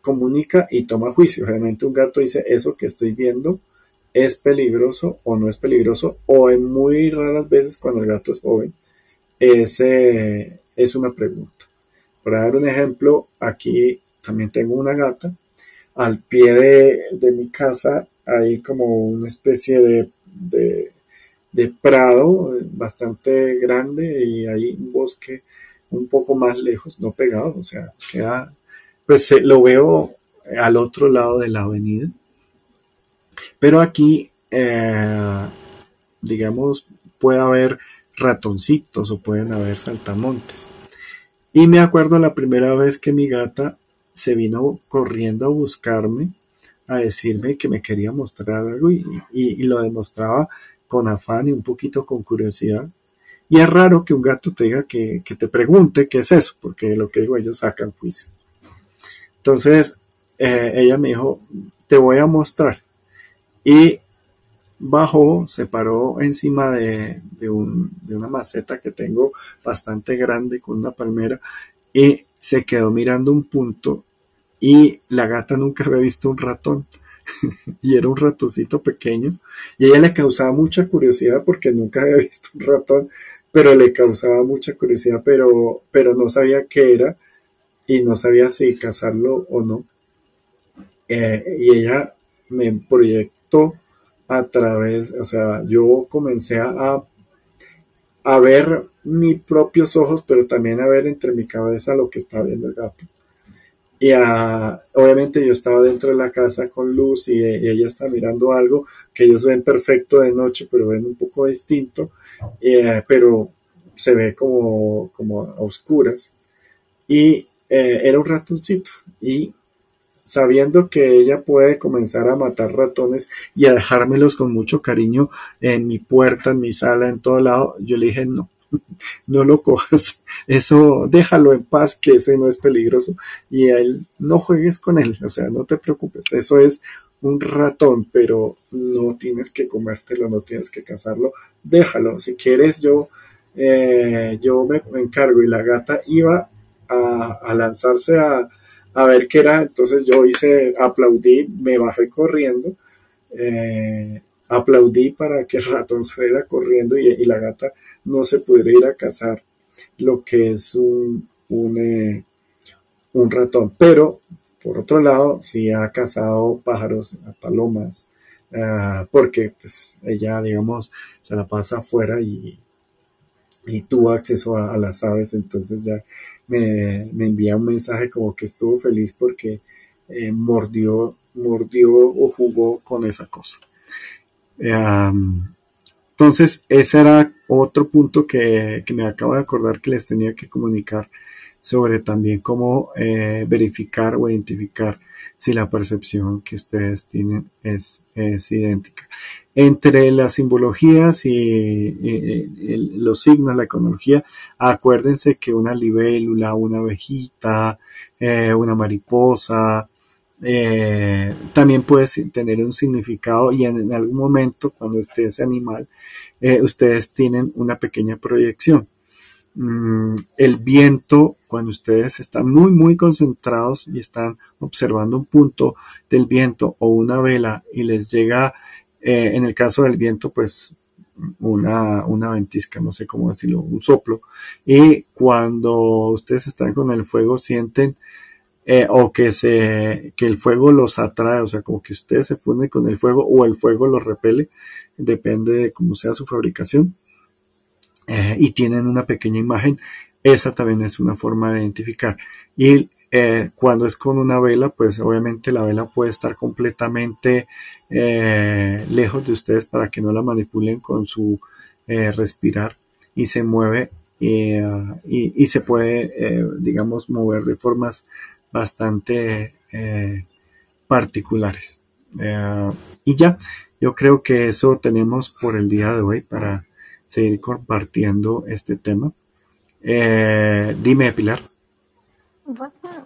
comunica y toma juicio. Realmente un gato dice, eso que estoy viendo es peligroso o no es peligroso, o en muy raras veces cuando el gato es joven, es, es una pregunta. Para dar un ejemplo, aquí también tengo una gata. Al pie de mi casa hay como una especie de, de, prado bastante grande y hay un bosque un poco más lejos, no pegado, o sea, queda, pues lo veo al otro lado de la avenida. Pero aquí, eh, digamos, puede haber ratoncitos o pueden haber saltamontes. Y me acuerdo la primera vez que mi gata se vino corriendo a buscarme a decirme que me quería mostrar algo y, lo demostraba con afán y un poquito con curiosidad. Y es raro que un gato te diga que, te pregunte qué es eso, porque lo que digo ellos sacan juicio. Entonces, eh, ella me dijo, te voy a mostrar. Y bajó, se paró encima de, de, de una maceta que tengo bastante grande con una palmera y se quedó mirando un punto y la gata nunca había visto un ratón *laughs* y era un ratoncito pequeño y ella le causaba mucha curiosidad porque nunca había *laughs* visto un ratón, pero le causaba mucha curiosidad, pero, pero no sabía qué era y no sabía si cazarlo o no. Eh, y ella me proyectó a través, o sea, yo comencé a, a ver mis propios ojos, pero también a ver entre mi cabeza lo que estaba viendo el gato. Y obviamente yo estaba dentro de la casa con luz y, ella está mirando algo que ellos ven perfecto de noche, pero ven un poco distinto, eh, pero se ve como, como a oscuras. Y eh, era un ratoncito. Y sabiendo que ella puede comenzar a matar ratones y a dejármelos con mucho cariño en mi puerta, en mi sala, en todo lado, yo le dije no no lo cojas, eso déjalo en paz, que ese no es peligroso. Y a él no juegues con él, o sea, no te preocupes, eso es un ratón, pero no tienes que comértelo, no tienes que cazarlo, déjalo, si quieres yo, eh, yo me, encargo. Y la gata iba a, lanzarse a, ver qué era, entonces yo hice, aplaudí, me bajé corriendo, eh, aplaudí para que el ratón saliera corriendo y la gata no se pudiera ir a cazar lo que es un, un, eh, ratón. Pero, por otro lado, sí ha cazado pájaros, palomas, ah, porque pues ella, digamos, se la pasa afuera y, y tuvo acceso a, las aves, entonces ya me, me, envía un mensaje como que estuvo feliz porque eh, mordió, mordió o jugó con esa cosa. Entonces, ese era otro punto que, me acabo de acordar que les tenía que comunicar sobre también cómo eh, verificar o identificar si la percepción que ustedes tienen es, es idéntica. Entre las simbologías y, los signos, la iconología, acuérdense que una libélula, una abejita, eh, una mariposa, eh, también puede tener un significado y en, algún momento cuando esté ese animal, eh, ustedes tienen una pequeña proyección. Mm, el viento, cuando ustedes están muy, muy concentrados y están observando un punto del viento o una vela y les llega, eh, en el caso del viento, pues una, una ventisca, no sé cómo decirlo, un soplo. Y cuando ustedes están con el fuego, sienten eh, o que, se, que el fuego los atrae, o sea, como que ustedes se funden con el fuego o el fuego los repele, depende de cómo sea su fabricación. Eh, y tienen una pequeña imagen, esa también es una forma de identificar. Y eh, cuando es con una vela, pues obviamente la vela puede estar completamente lejos de ustedes para que no la manipulen con su respirar y se mueve y, y, se puede, digamos, mover de formas bastante particulares. y ya, yo creo que eso tenemos por el día de hoy para seguir compartiendo este tema. Eh, dime, Pilar.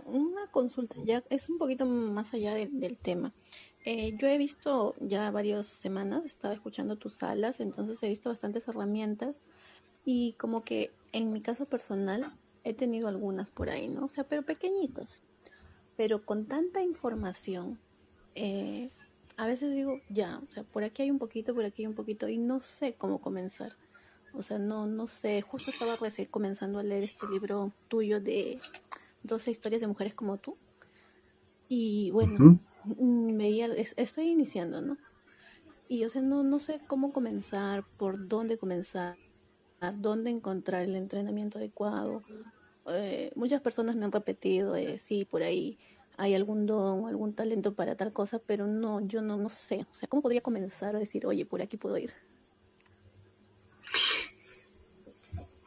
Una consulta, ya es un poquito más allá del tema. Eh, yo he visto ya varias semanas, estaba escuchando tus salas, entonces he visto bastantes herramientas y como que en mi caso personal he tenido algunas por ahí, ¿no? O sea, pero pequeñitos. Pero con tanta información, eh, a veces digo, ya, o sea, por aquí hay un poquito, por aquí hay un poquito y no sé cómo comenzar. O sea, no, no sé, justo estaba recién comenzando a leer este libro tuyo de 12 historias de mujeres como tú. Y bueno, veía, estoy iniciando, ¿no? Y o sea, no, no sé cómo comenzar, por dónde comenzar, dónde encontrar el entrenamiento adecuado. Eh, muchas personas me han repetido, eh, sí, por ahí hay algún don, algún talento para tal cosa, pero no, yo no, no sé. O sea, ¿cómo podría comenzar a decir, oye, por aquí puedo ir?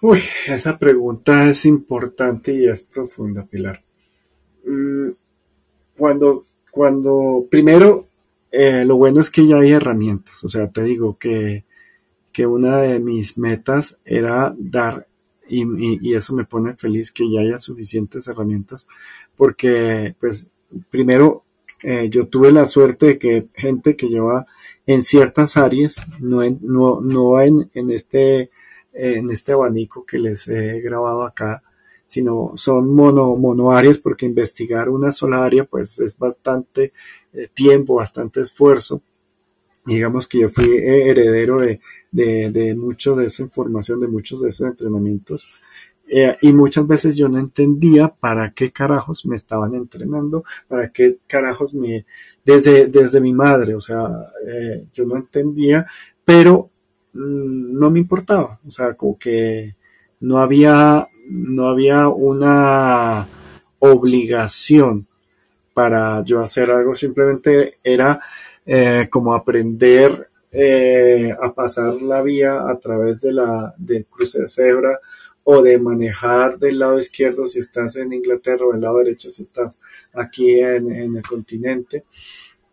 Uy, esa pregunta es importante y es profunda, Pilar. Mm, cuando, cuando, primero, eh, lo bueno es que ya hay herramientas. O sea, te digo que, que una de mis metas era dar, y, eso me pone feliz que ya haya suficientes herramientas, porque, pues, primero, eh, yo tuve la suerte de que gente que lleva en ciertas áreas, no en, no, no en, en este en este abanico que les he grabado acá, sino son mono, mono áreas porque investigar una sola área pues es bastante eh, tiempo, bastante esfuerzo. Digamos que yo fui heredero de, de, de mucho de esa información, de muchos de esos entrenamientos. Eh, y muchas veces yo no entendía para qué carajos me estaban entrenando, para qué carajos me, desde, desde mi madre, o sea, eh, yo no entendía, pero Mm, no me importaba, o sea, como que no había, no había una obligación para yo hacer algo, simplemente era eh, como aprender eh, a pasar la vía a través de la del cruce de cebra o de manejar del lado izquierdo si estás en Inglaterra o del lado derecho si estás aquí en, el continente.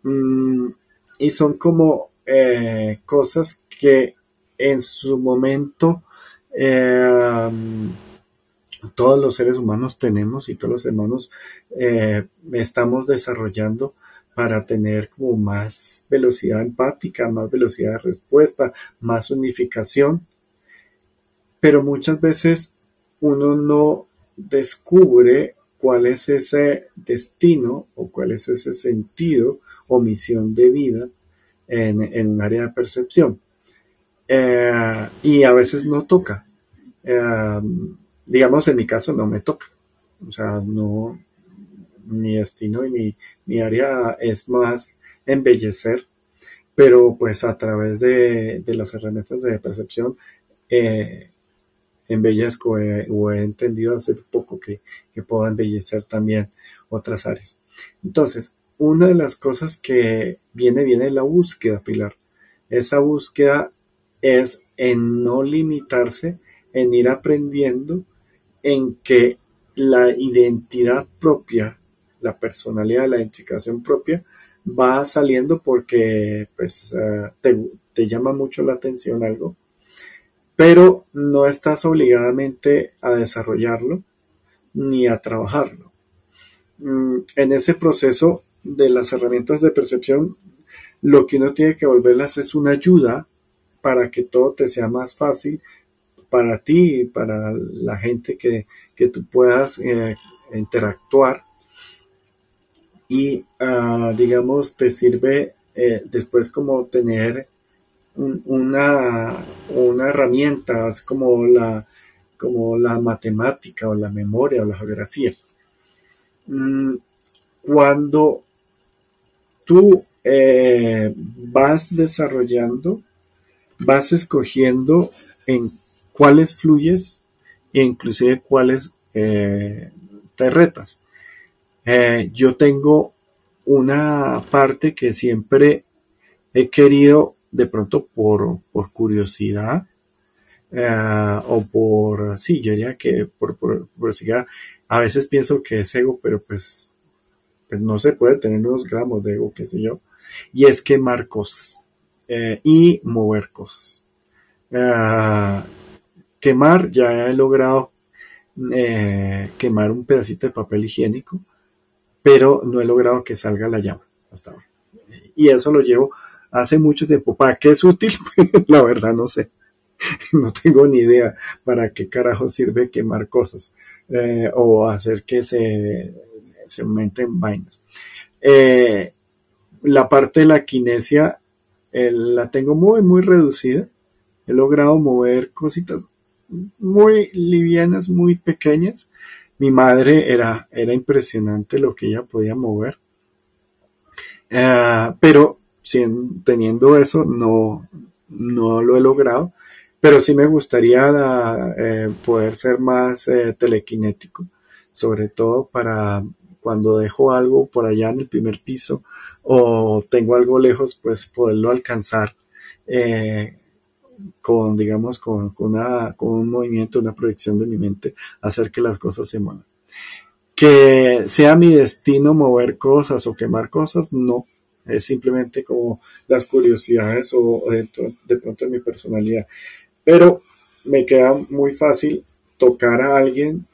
Mm, y son como eh, cosas que en su momento todos los seres humanos tenemos y todos los hermanos estamos desarrollando para tener como más velocidad empática, más velocidad de respuesta, más unificación. Pero muchas veces uno no descubre cuál es ese destino o cuál es ese sentido o misión de vida en, en un área de percepción. Eh, y a veces no toca. Eh, digamos, en mi caso no me toca. O sea, no, mi destino y mi, área es más embellecer, pero pues a través de, las herramientas de percepción eh, embellezco o he entendido hace poco que, que puedo embellecer también otras áreas. Entonces, una de las cosas que viene, viene la búsqueda, Pilar. Esa búsqueda es en no limitarse, en ir aprendiendo, en que la identidad propia, la personalidad, la identificación propia va saliendo porque pues eh, te, llama mucho la atención algo, pero no estás obligadamente a desarrollarlo ni a trabajarlo. Mm, en ese proceso de las herramientas de percepción, lo que uno tiene que volverlas es una ayuda para que todo te sea más fácil para ti y para la gente que, tú puedas eh, interactuar y ah, digamos te sirve eh, después como tener una, una herramienta como la, como la matemática o la memoria o la geografía. Mm, cuando tú eh, vas desarrollando, vas escogiendo en cuáles fluyes e inclusive cuáles eh, te retas. Eh, yo tengo una parte que siempre he querido, de pronto por, curiosidad, o por, sí, yo diría que por, por, curiosidad, a veces pienso que es ego, pero pues pues no se puede tener unos gramos de ego, qué sé yo, y es quemar cosas eh, y mover cosas. Quemar, ya he logrado eh, quemar un pedacito de papel higiénico, pero no he logrado que salga la llama hasta ahora. Y eso lo llevo hace mucho tiempo. ¿Para qué es útil? *laughs* la verdad no sé. *laughs* No tengo ni idea para qué carajo sirve quemar cosas eh, o hacer que se se aumenten vainas. Eh, la parte de la kinesia eh, la tengo muy, muy reducida. He logrado mover cositas muy livianas, muy pequeñas. Mi madre era, era impresionante lo que ella podía mover. Eh, pero sin, teniendo eso no, no lo he logrado. Pero sí me gustaría poder ser más telequinético, sobre todo para cuando dejo algo por allá en el primer piso o tengo algo lejos, pues poderlo alcanzar eh, con, digamos, con, una, con un movimiento, una proyección de mi mente, hacer que las cosas se muevan. Que sea mi destino mover cosas o quemar cosas, no. Es simplemente como las curiosidades o dentro de pronto mi personalidad. Pero me queda muy fácil tocar a alguien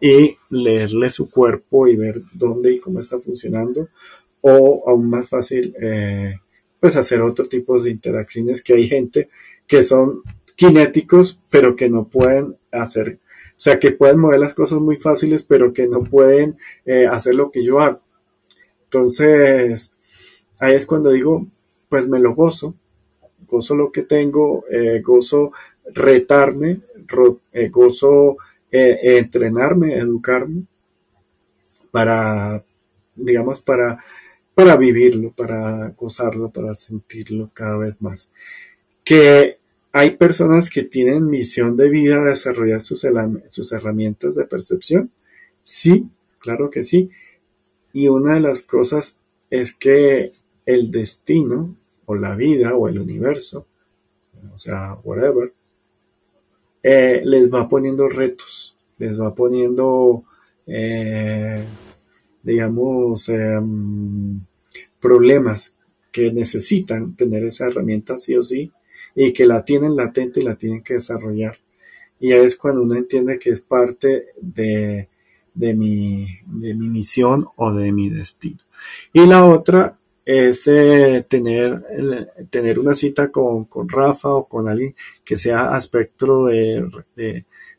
y leerle su cuerpo y ver dónde y cómo está funcionando o aún más fácil eh, pues hacer otro tipo de interacciones que hay gente que son kinéticos pero que no pueden hacer o sea que pueden mover las cosas muy fáciles pero que no pueden eh, hacer lo que yo hago entonces ahí es cuando digo pues me lo gozo gozo lo que tengo eh, gozo retarme gozo eh, entrenarme, educarme para, digamos, para, para vivirlo, para gozarlo, para sentirlo cada vez más. Que hay personas que tienen misión de vida de desarrollar sus, sus herramientas de percepción. Sí, claro que sí. Y una de las cosas es que el destino o la vida o el universo, o sea, whatever, eh, les va poniendo retos, les va poniendo, eh, digamos, em, problemas que necesitan tener esa herramienta sí o sí y que la tienen latente y la tienen que desarrollar. Y es cuando uno entiende que es parte de, de, mi, de mi misión o de mi destino. Y la otra es eh, tener, tener una cita con, Rafa o con alguien que sea aspecto de,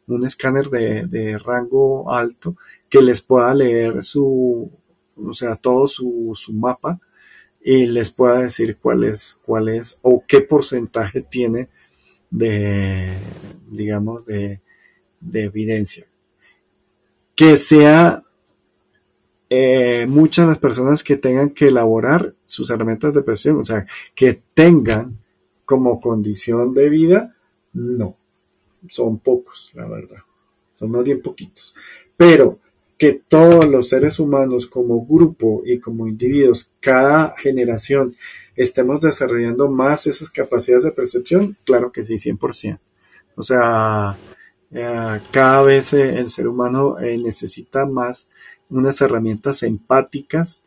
un escáner de, rango alto que les pueda leer su, o sea, todo su, mapa y les pueda decir cuál es, cuál es o qué porcentaje tiene de, digamos, de, de evidencia. Que sea eh, muchas las personas que tengan que elaborar sus herramientas de presión, o sea, que tengan como condición de vida, no, son pocos, la verdad, son más bien poquitos, pero que todos los seres humanos como grupo y como individuos, cada generación, estemos desarrollando más esas capacidades de percepción, claro que sí, 100%. O sea, eh, cada vez eh, el ser humano necesita más unas herramientas empáticas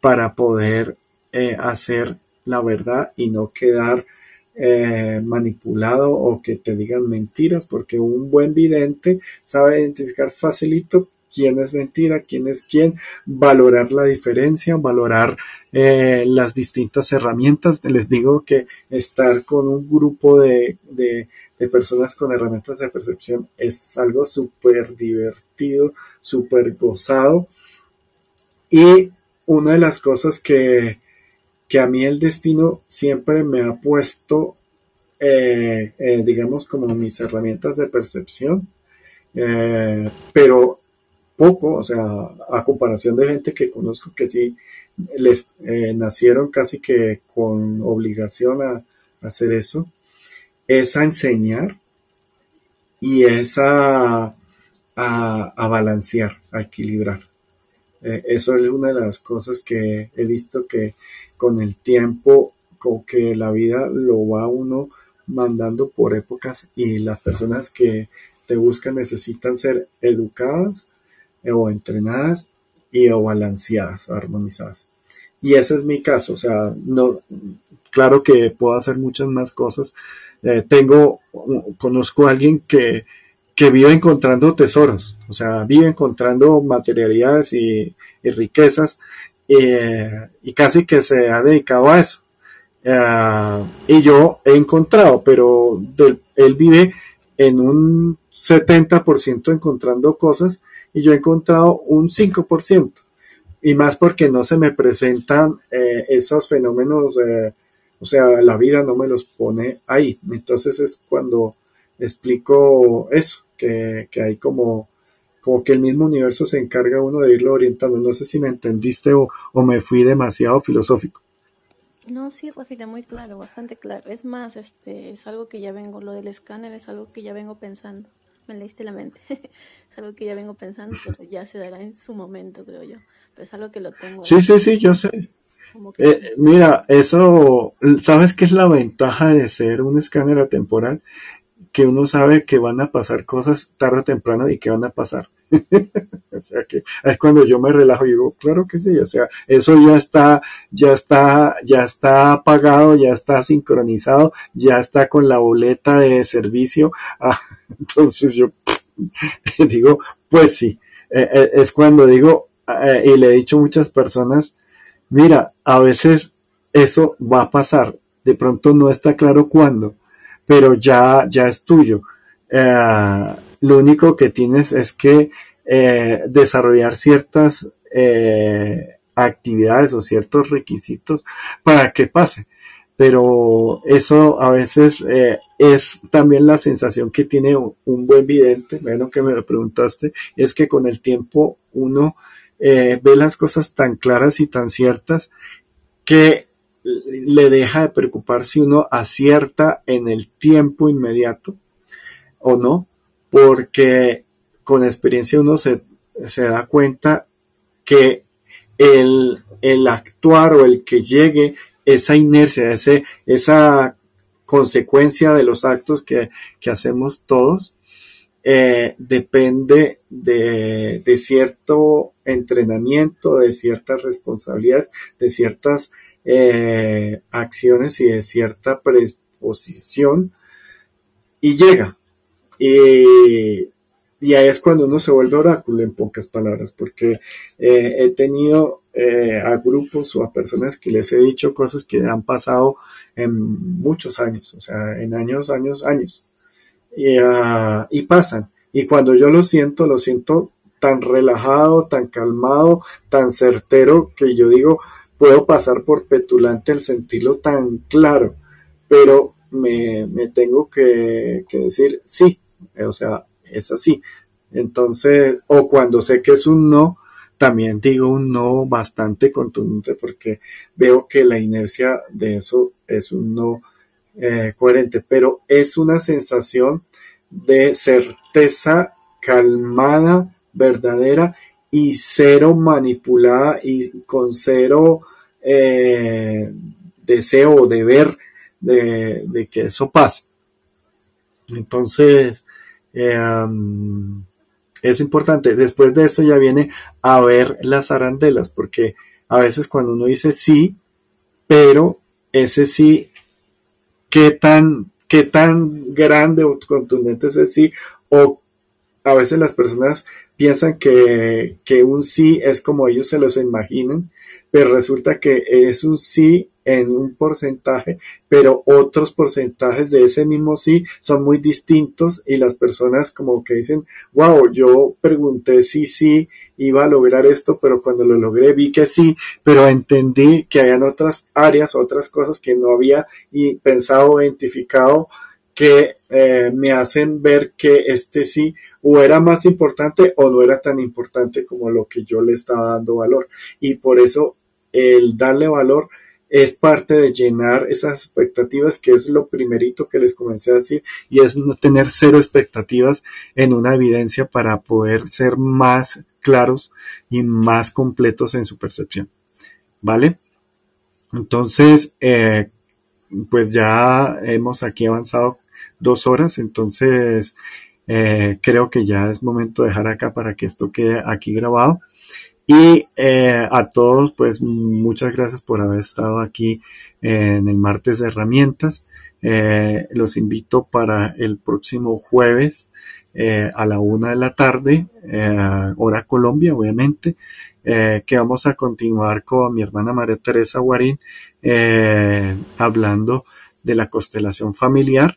para poder eh, hacer la verdad y no quedar eh, manipulado o que te digan mentiras, porque un buen vidente sabe identificar facilito quién es mentira, quién es quién, valorar la diferencia, valorar eh, las distintas herramientas. Les digo que estar con un grupo de, de, personas con herramientas de percepción es algo súper divertido, súper gozado. Y una de las cosas que, que a mí el destino siempre me ha puesto, eh, eh, digamos, como mis herramientas de percepción, pero poco, o sea, a comparación de gente que conozco que sí les nacieron casi que con obligación a, hacer eso, es a enseñar y es a, a balancear, a equilibrar. eso es una de las cosas que he visto que con el tiempo, como que la vida lo va uno mandando por épocas y las personas que te buscan necesitan ser educadas eh, o entrenadas y o balanceadas, armonizadas. Y ese es mi caso, o sea, no, claro que puedo hacer muchas más cosas. Eh, tengo, conozco a alguien que, que vive encontrando tesoros, o sea, vive encontrando materialidades y, riquezas eh, y casi que se ha dedicado a eso. Eh, y yo he encontrado, pero él vive en un 70% encontrando cosas y yo he encontrado un 5%. Y más porque no se me presentan eh, esos fenómenos, o sea, la vida no me los pone ahí. Entonces es cuando explico eso, que, que hay como como que el mismo universo se encarga uno de irlo orientando. No sé si me entendiste o, me fui demasiado filosófico. No, sí, Rafita, muy claro, bastante claro. Es más, este, es algo que ya vengo, lo del escáner es algo que ya vengo pensando. Me leíste la mente. *laughs* es algo que ya vengo pensando, pero ya se dará en su momento, creo yo. Pero es algo que lo tengo. Sí, sí, sí, yo sé. Eh, mira, eso, ¿sabes qué es la ventaja de ser un escáner atemporal? Que uno sabe que van a pasar cosas tarde o temprano y que van a pasar. *laughs* o sea que es cuando yo me relajo y digo, claro que sí, o sea, eso ya está, ya está, ya está pagado, ya está sincronizado, ya está con la boleta de servicio. *laughs* Ah, entonces yo *laughs* digo, pues sí, eh, eh, es cuando digo, eh, y le he dicho a muchas personas, mira, a veces eso va a pasar, de pronto no está claro cuándo, pero ya, ya es tuyo. Eh, lo único que tienes es que eh, desarrollar ciertas eh, actividades o ciertos requisitos para que pase. Pero eso a veces es también la sensación que tiene un, buen vidente, bueno que me lo preguntaste, es que con el tiempo uno ve las cosas tan claras y tan ciertas que le deja de preocupar si uno acierta en el tiempo inmediato o no, porque con experiencia uno se, da cuenta que el, actuar o el que llegue esa inercia, ese, esa consecuencia de los actos que, hacemos todos, eh, depende de, de, cierto entrenamiento, de ciertas responsabilidades, de ciertas eh, acciones y de cierta predisposición y llega. Y, ahí es cuando uno se vuelve oráculo, en pocas palabras, porque eh, he tenido eh, a grupos o a personas que les he dicho cosas que han pasado en muchos años, o sea, en años, años, años. Y, ah, y pasan. Y cuando yo lo siento, lo siento tan relajado, tan calmado, tan certero, que yo digo, puedo pasar por petulante el sentirlo tan claro, pero me, tengo que, decir sí, o sea, es así. Entonces, o cuando sé que es un no, también digo un no bastante contundente porque veo que la inercia de eso es un no eh, coherente, pero es una sensación de certeza calmada, verdadera y cero manipulada y con cero eh, deseo o deber de, de, que eso pase. Entonces, eh, es importante. Después de eso ya viene a ver las arandelas, porque a veces cuando uno dice sí, pero ese sí, qué tan, qué tan grande o contundente es el sí, o a veces las personas piensan que, que un sí es como ellos se los imaginan, pero resulta que es un sí en un porcentaje, pero otros porcentajes de ese mismo sí son muy distintos y las personas como que dicen, wow, yo pregunté si sí iba a lograr esto, pero cuando lo logré vi que sí, pero entendí que habían otras áreas, otras cosas que no había y pensado, identificado, que eh, me hacen ver que este sí o era más importante o no era tan importante como lo que yo le estaba dando valor. Y por eso el darle valor es parte de llenar esas expectativas, que es lo primerito que les comencé a decir, y es no tener cero expectativas en una evidencia para poder ser más claros y más completos en su percepción. ¿Vale? Entonces, eh, pues ya hemos aquí avanzado dos horas, entonces eh, creo que ya es momento de dejar acá para que esto quede aquí grabado. Y eh, a todos, pues muchas gracias por haber estado aquí en el martes de herramientas. Eh, los invito para el próximo jueves eh, a la una de la tarde, hora Colombia, obviamente, que vamos a continuar con mi hermana María Teresa Guarín hablando de la constelación familiar.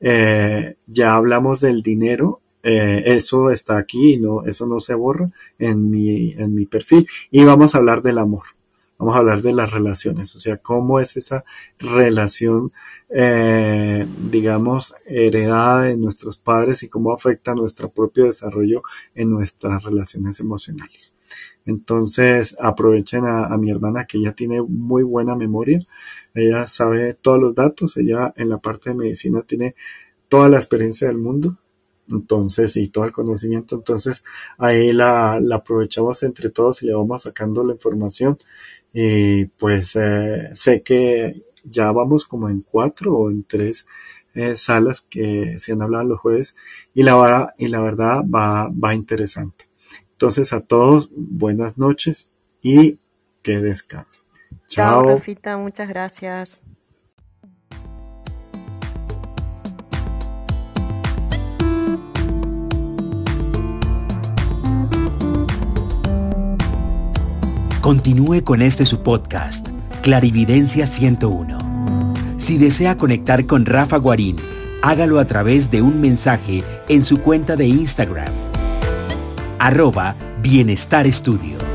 Ya hablamos del dinero eh, eso está aquí, no, eso no se borra en mi, en mi perfil. Y vamos a hablar del amor, vamos a hablar de las relaciones, o sea, cómo es esa relación, eh, digamos, heredada de nuestros padres y cómo afecta nuestro propio desarrollo en nuestras relaciones emocionales. Entonces, aprovechen a, mi hermana que ella tiene muy buena memoria, ella sabe todos los datos, ella en la parte de medicina tiene toda la experiencia del mundo. Entonces, y todo el conocimiento, entonces ahí la, aprovechamos entre todos y le vamos sacando la información. Y pues eh, sé que ya vamos como en cuatro o en tres eh, salas que se han hablado los jueves. Y la, y la verdad va, va interesante. Entonces a todos, buenas noches y que descansen. Chao, Rafita, muchas gracias. Continúe con este su podcast, Clarividencia 101. Si desea conectar con Rafa Guarín, hágalo a través de un mensaje en su cuenta de Instagram, arroba Bienestar Estudio.